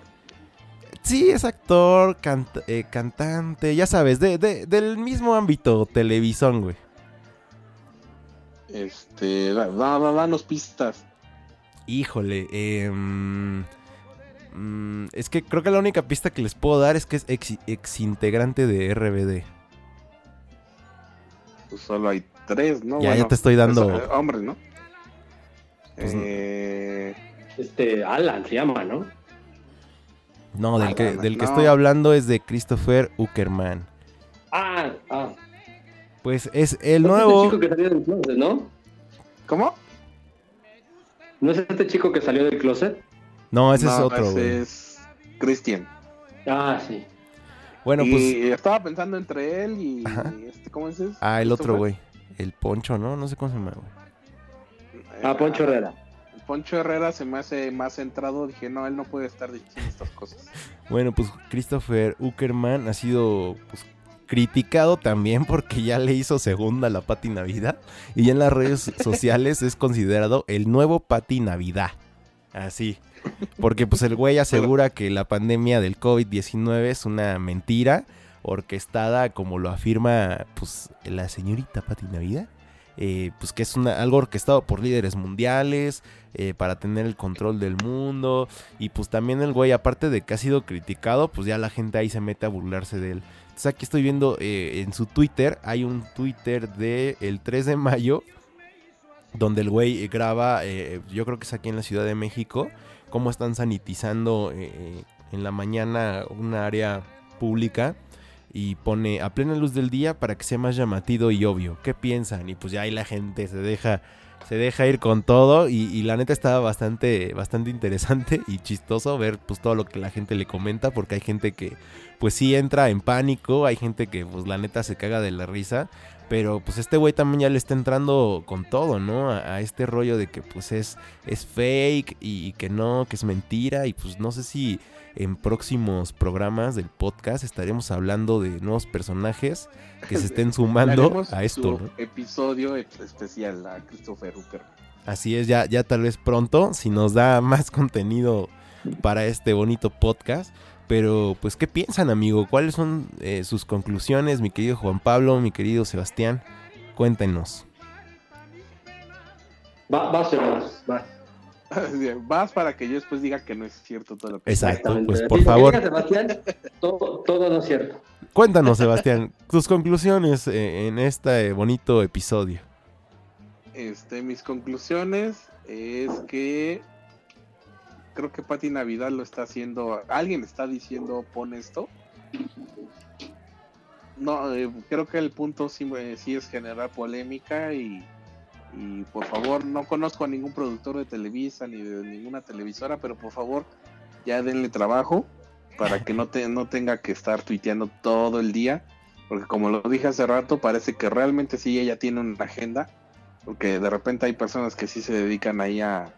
Sí, es actor, eh, cantante, ya sabes, de, de- del mismo ámbito televisón, güey. Este, da, da- da- danos pistas. Híjole, em, mm, es que creo que la única pista que les puedo dar es que es ex, ex integrante de RBD. Pues solo hay tres, ¿no? Ya, ya te estoy dando- pues, eh, hombres, ¿no? Pues, eh, Este, Alan se llama, ¿no? No, del que, del que estoy hablando es de Christopher Uckerman. Ah, ah. Pues es el ¿No es nuevo. este chico que salió del closet, ¿no? ¿Cómo? ¿No es este chico que salió del closet? No, ese es otro, ese es Christian. Ah, sí. Bueno, y pues. estaba pensando entre él y Ajá. este, ¿cómo es ese? Ah, el otro, güey. El Poncho, ¿no? No sé cómo se llama, güey. Ah, Poncho Herrera. Poncho Herrera se me hace más centrado. Dije, no, él no puede estar diciendo estas cosas. Bueno, pues Christopher Uckerman ha sido pues, criticado también porque ya le hizo segunda la Pati Navidad. Y en las redes sociales es considerado el nuevo Pati Navidad. Así. Porque pues el güey asegura que la pandemia del COVID-19 es una mentira orquestada como lo afirma pues la señorita Pati Navidad. Eh, pues que es una, algo orquestado por líderes mundiales eh, para tener el control del mundo y pues también el güey aparte de que ha sido criticado pues ya la gente ahí se mete a burlarse de él. Entonces aquí estoy viendo eh, en su Twitter, hay un Twitter de el 3 de mayo donde el güey graba, eh, yo creo que es aquí en la Ciudad de México, cómo están sanitizando eh, en la mañana una área pública y pone a plena luz del día para que sea más llamativo y obvio. ¿Qué piensan? Y pues ya ahí la gente se deja se deja ir con todo y, la neta estaba bastante bastante interesante y chistoso ver pues todo lo que la gente le comenta porque hay gente que pues sí entra en pánico, hay gente que pues la neta se caga de la risa, pero pues este güey también ya le está entrando con todo, ¿no? A, a este rollo de que pues es, es fake y, y que no, que es mentira y pues no sé si en próximos programas del podcast estaremos hablando de nuevos personajes que se estén sumando a esto, ¿no? episodio especial a Christopher Hooker. Así es, ya, ya tal vez pronto, si nos da más contenido para este bonito podcast. Pero, pues, ¿qué piensan, amigo? ¿Cuáles son eh, sus conclusiones, mi querido Juan Pablo, mi querido Sebastián? Cuéntenos. Va, vas, vas, vas. Vas para que yo después diga que no es cierto todo lo que Exacto, Exactamente. pues por favor, Sebastián, todo, todo no es cierto. Cuéntanos, Sebastián, tus conclusiones eh, en este bonito episodio. Este, mis conclusiones es que creo que Pati Navidad lo está haciendo. Alguien está diciendo pon esto. No, eh, creo que el punto sí, eh, sí, es generar polémica y, y por favor, no conozco a ningún productor de Televisa ni de ninguna televisora, pero por favor, ya denle trabajo para que no, te, no tenga que estar tuiteando todo el día, porque como lo dije hace rato, parece que realmente sí ella tiene una agenda, porque de repente hay personas que sí se dedican ahí a,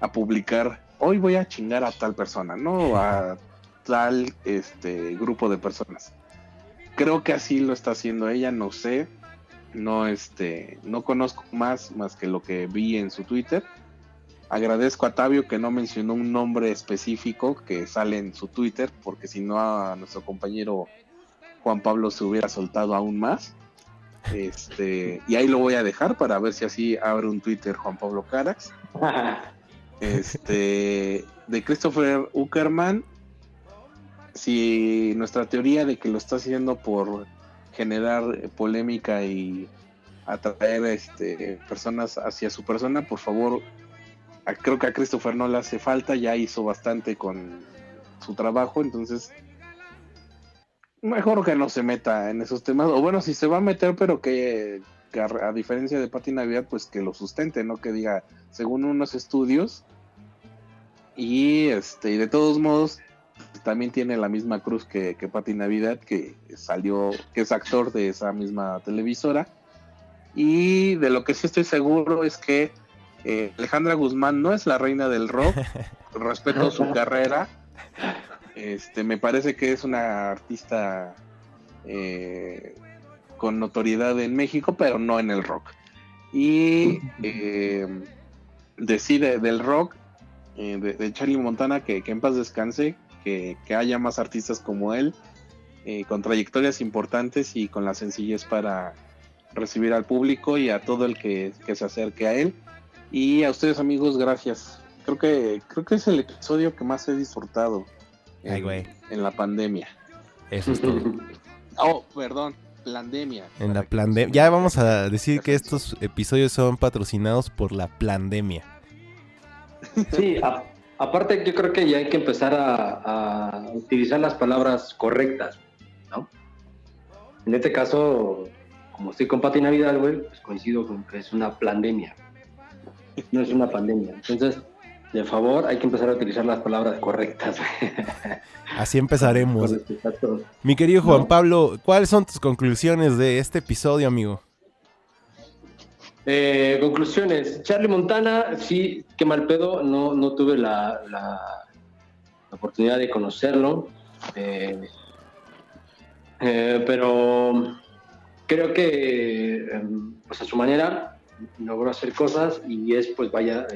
a publicar, hoy voy a chingar a tal persona, no a tal este grupo de personas. Creo que así lo está haciendo ella, no sé, no este, no conozco más más que lo que vi en su Twitter Agradezco a Tabio que no mencionó un nombre específico que sale en su Twitter, porque si no a nuestro compañero Juan Pablo se hubiera soltado aún más. Este, y ahí lo voy a dejar para ver si así abre un Twitter Juan Pablo Carax. Este, de Christopher Uckerman, si nuestra teoría de que lo está haciendo por generar polémica y atraer este, personas hacia su persona, por favor creo que a Christopher no le hace falta, ya hizo bastante con su trabajo, entonces mejor que no se meta en esos temas, o bueno, si se va a meter, pero que, a, diferencia de Pati Navidad, pues que lo sustente, no que diga, según unos estudios, y este, y de todos modos, también tiene la misma cruz que, que Pati Navidad, que salió, que es actor de esa misma televisora, y de lo que sí estoy seguro es que eh, Alejandra Guzmán no es la reina del rock, respeto su carrera. Este, me parece que es una artista eh, con notoriedad en México, pero no en el rock. Y eh, decide del rock, de, Charlie Montana, que, en paz descanse, que, haya más artistas como él, con trayectorias importantes y con la sencillez para recibir al público y a todo el que se acerque a él. Y a ustedes amigos, gracias. Creo que creo que es el episodio que más he disfrutado en, en la pandemia. Eso es todo. oh, perdón, pandemia. En la pandemia. Ya vamos a decir que estos episodios son patrocinados por la pandemia. Sí, aparte yo creo que ya hay que empezar a, utilizar las palabras correctas, ¿no? En este caso, como estoy con Pati Navidad, güey, pues coincido con que es una pandemia no es una pandemia. Entonces, de favor, hay que empezar a utilizar las palabras correctas. Así empezaremos. Mi querido Juan Pablo, ¿cuáles son tus conclusiones de este episodio, amigo? Eh, conclusiones. Charlie Montana, sí, qué mal pedo. No, no tuve la, oportunidad de conocerlo. Eh, eh, pero creo que, em, pues a su manera, logró hacer cosas y es pues vaya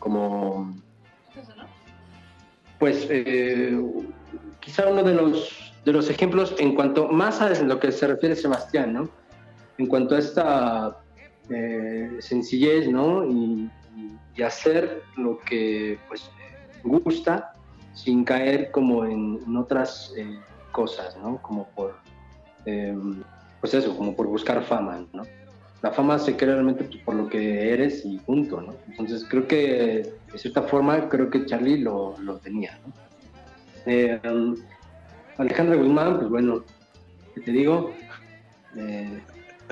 como pues quizá uno de los de los ejemplos en cuanto más a lo que se refiere Sebastián no en cuanto a esta eh, sencillez no y, hacer lo que pues gusta sin caer como en, otras cosas no como por pues eso como por buscar fama no la fama se crea realmente por lo que eres y punto, ¿no? Entonces creo que de cierta forma creo que Charlie lo, tenía, ¿no? Eh, Alejandra Guzmán, pues bueno, ¿qué te digo? Eh,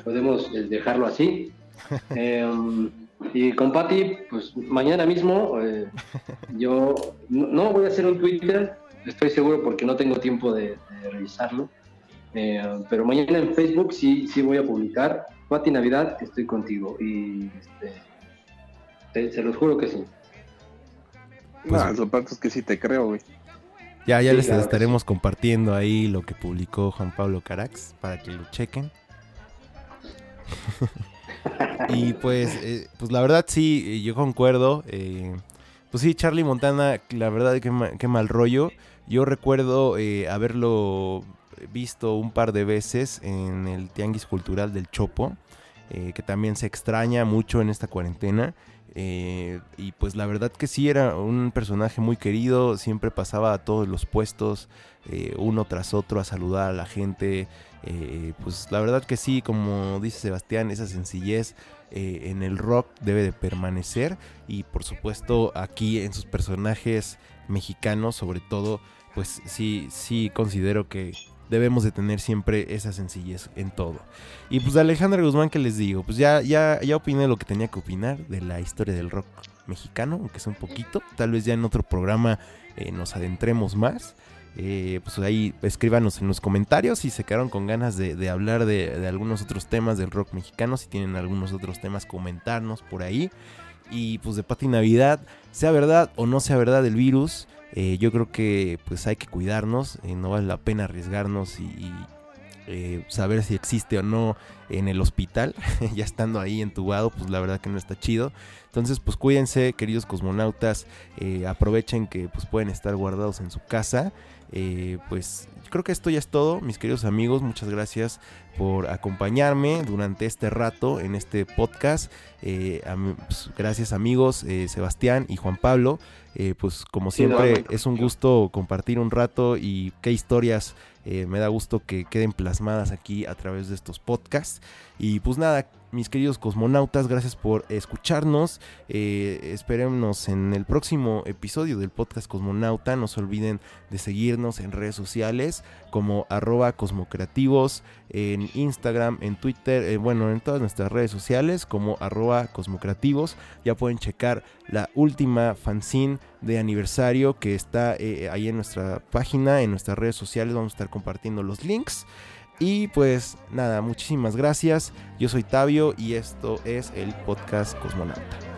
podemos eh, dejarlo así. Y con Patti, pues mañana mismo yo no, voy a hacer un Twitter, estoy seguro porque no tengo tiempo de, revisarlo. pero mañana en Facebook sí, sí voy a publicar Pati Navidad, estoy contigo. Y este, se los juro que sí. Pues, no, lo es que sí te creo, güey. Ya, ya les estaremos compartiendo ahí lo que publicó Juan Pablo Carax para que lo chequen. y pues, eh, pues la verdad sí, yo concuerdo. Eh, pues sí, Charlie Montana, la verdad que qué mal rollo. Yo recuerdo eh, haberlo visto un par de veces en el Tianguis Cultural del Chopo, que también se extraña mucho en esta cuarentena. Y pues la verdad que sí era un personaje muy querido, siempre pasaba a todos los puestos, uno tras otro, a saludar a la gente. Eh, pues la verdad que sí, como dice Sebastián, esa sencillez en el rock debe de permanecer. Y por supuesto aquí en sus personajes mexicanos, sobre todo, pues sí, sí considero que debemos de tener siempre esa sencillez en todo. Y pues de Alejandra Guzmán, que les digo? Pues ya, ya, ya opiné lo que tenía que opinar de la historia del rock mexicano, aunque sea un poquito. Tal vez ya en otro programa eh, nos adentremos más. Eh, pues ahí escríbanos en los comentarios si se quedaron con ganas de, hablar de, algunos otros temas del rock mexicano. Si tienen algunos otros temas, comentarnos por ahí. Y pues de Pati Navidad, sea verdad o no sea verdad el virus, eh, yo creo que pues hay que cuidarnos, eh, no vale la pena arriesgarnos y, eh, saber si existe o no en el hospital, ya estando ahí entubado, pues la verdad que no está chido. Entonces pues cuídense, queridos cosmonautas, aprovechen que pues pueden estar guardados en su casa. Pues creo que esto ya es todo, mis queridos amigos. Muchas gracias por acompañarme durante este rato en este podcast. Pues, gracias amigos, Sebastián y Juan Pablo. Eh, pues como siempre es un gusto compartir un rato y qué historias eh, me da gusto que queden plasmadas aquí a través de estos podcasts. Y pues nada, mis queridos cosmonautas, gracias por escucharnos. Eh, esperémonos en el próximo episodio del podcast Cosmonauta. No se olviden de seguirnos en redes sociales como arroba cosmocreativos, en Instagram, en Twitter, eh, bueno, en todas nuestras redes sociales como arroba cosmocreativos. Ya pueden checar la última fanzine de aniversario que está eh, ahí en nuestra página, en nuestras redes sociales. Vamos a estar compartiendo los links. Y pues nada, muchísimas gracias. Yo soy Tabio y esto es el podcast Cosmonauta.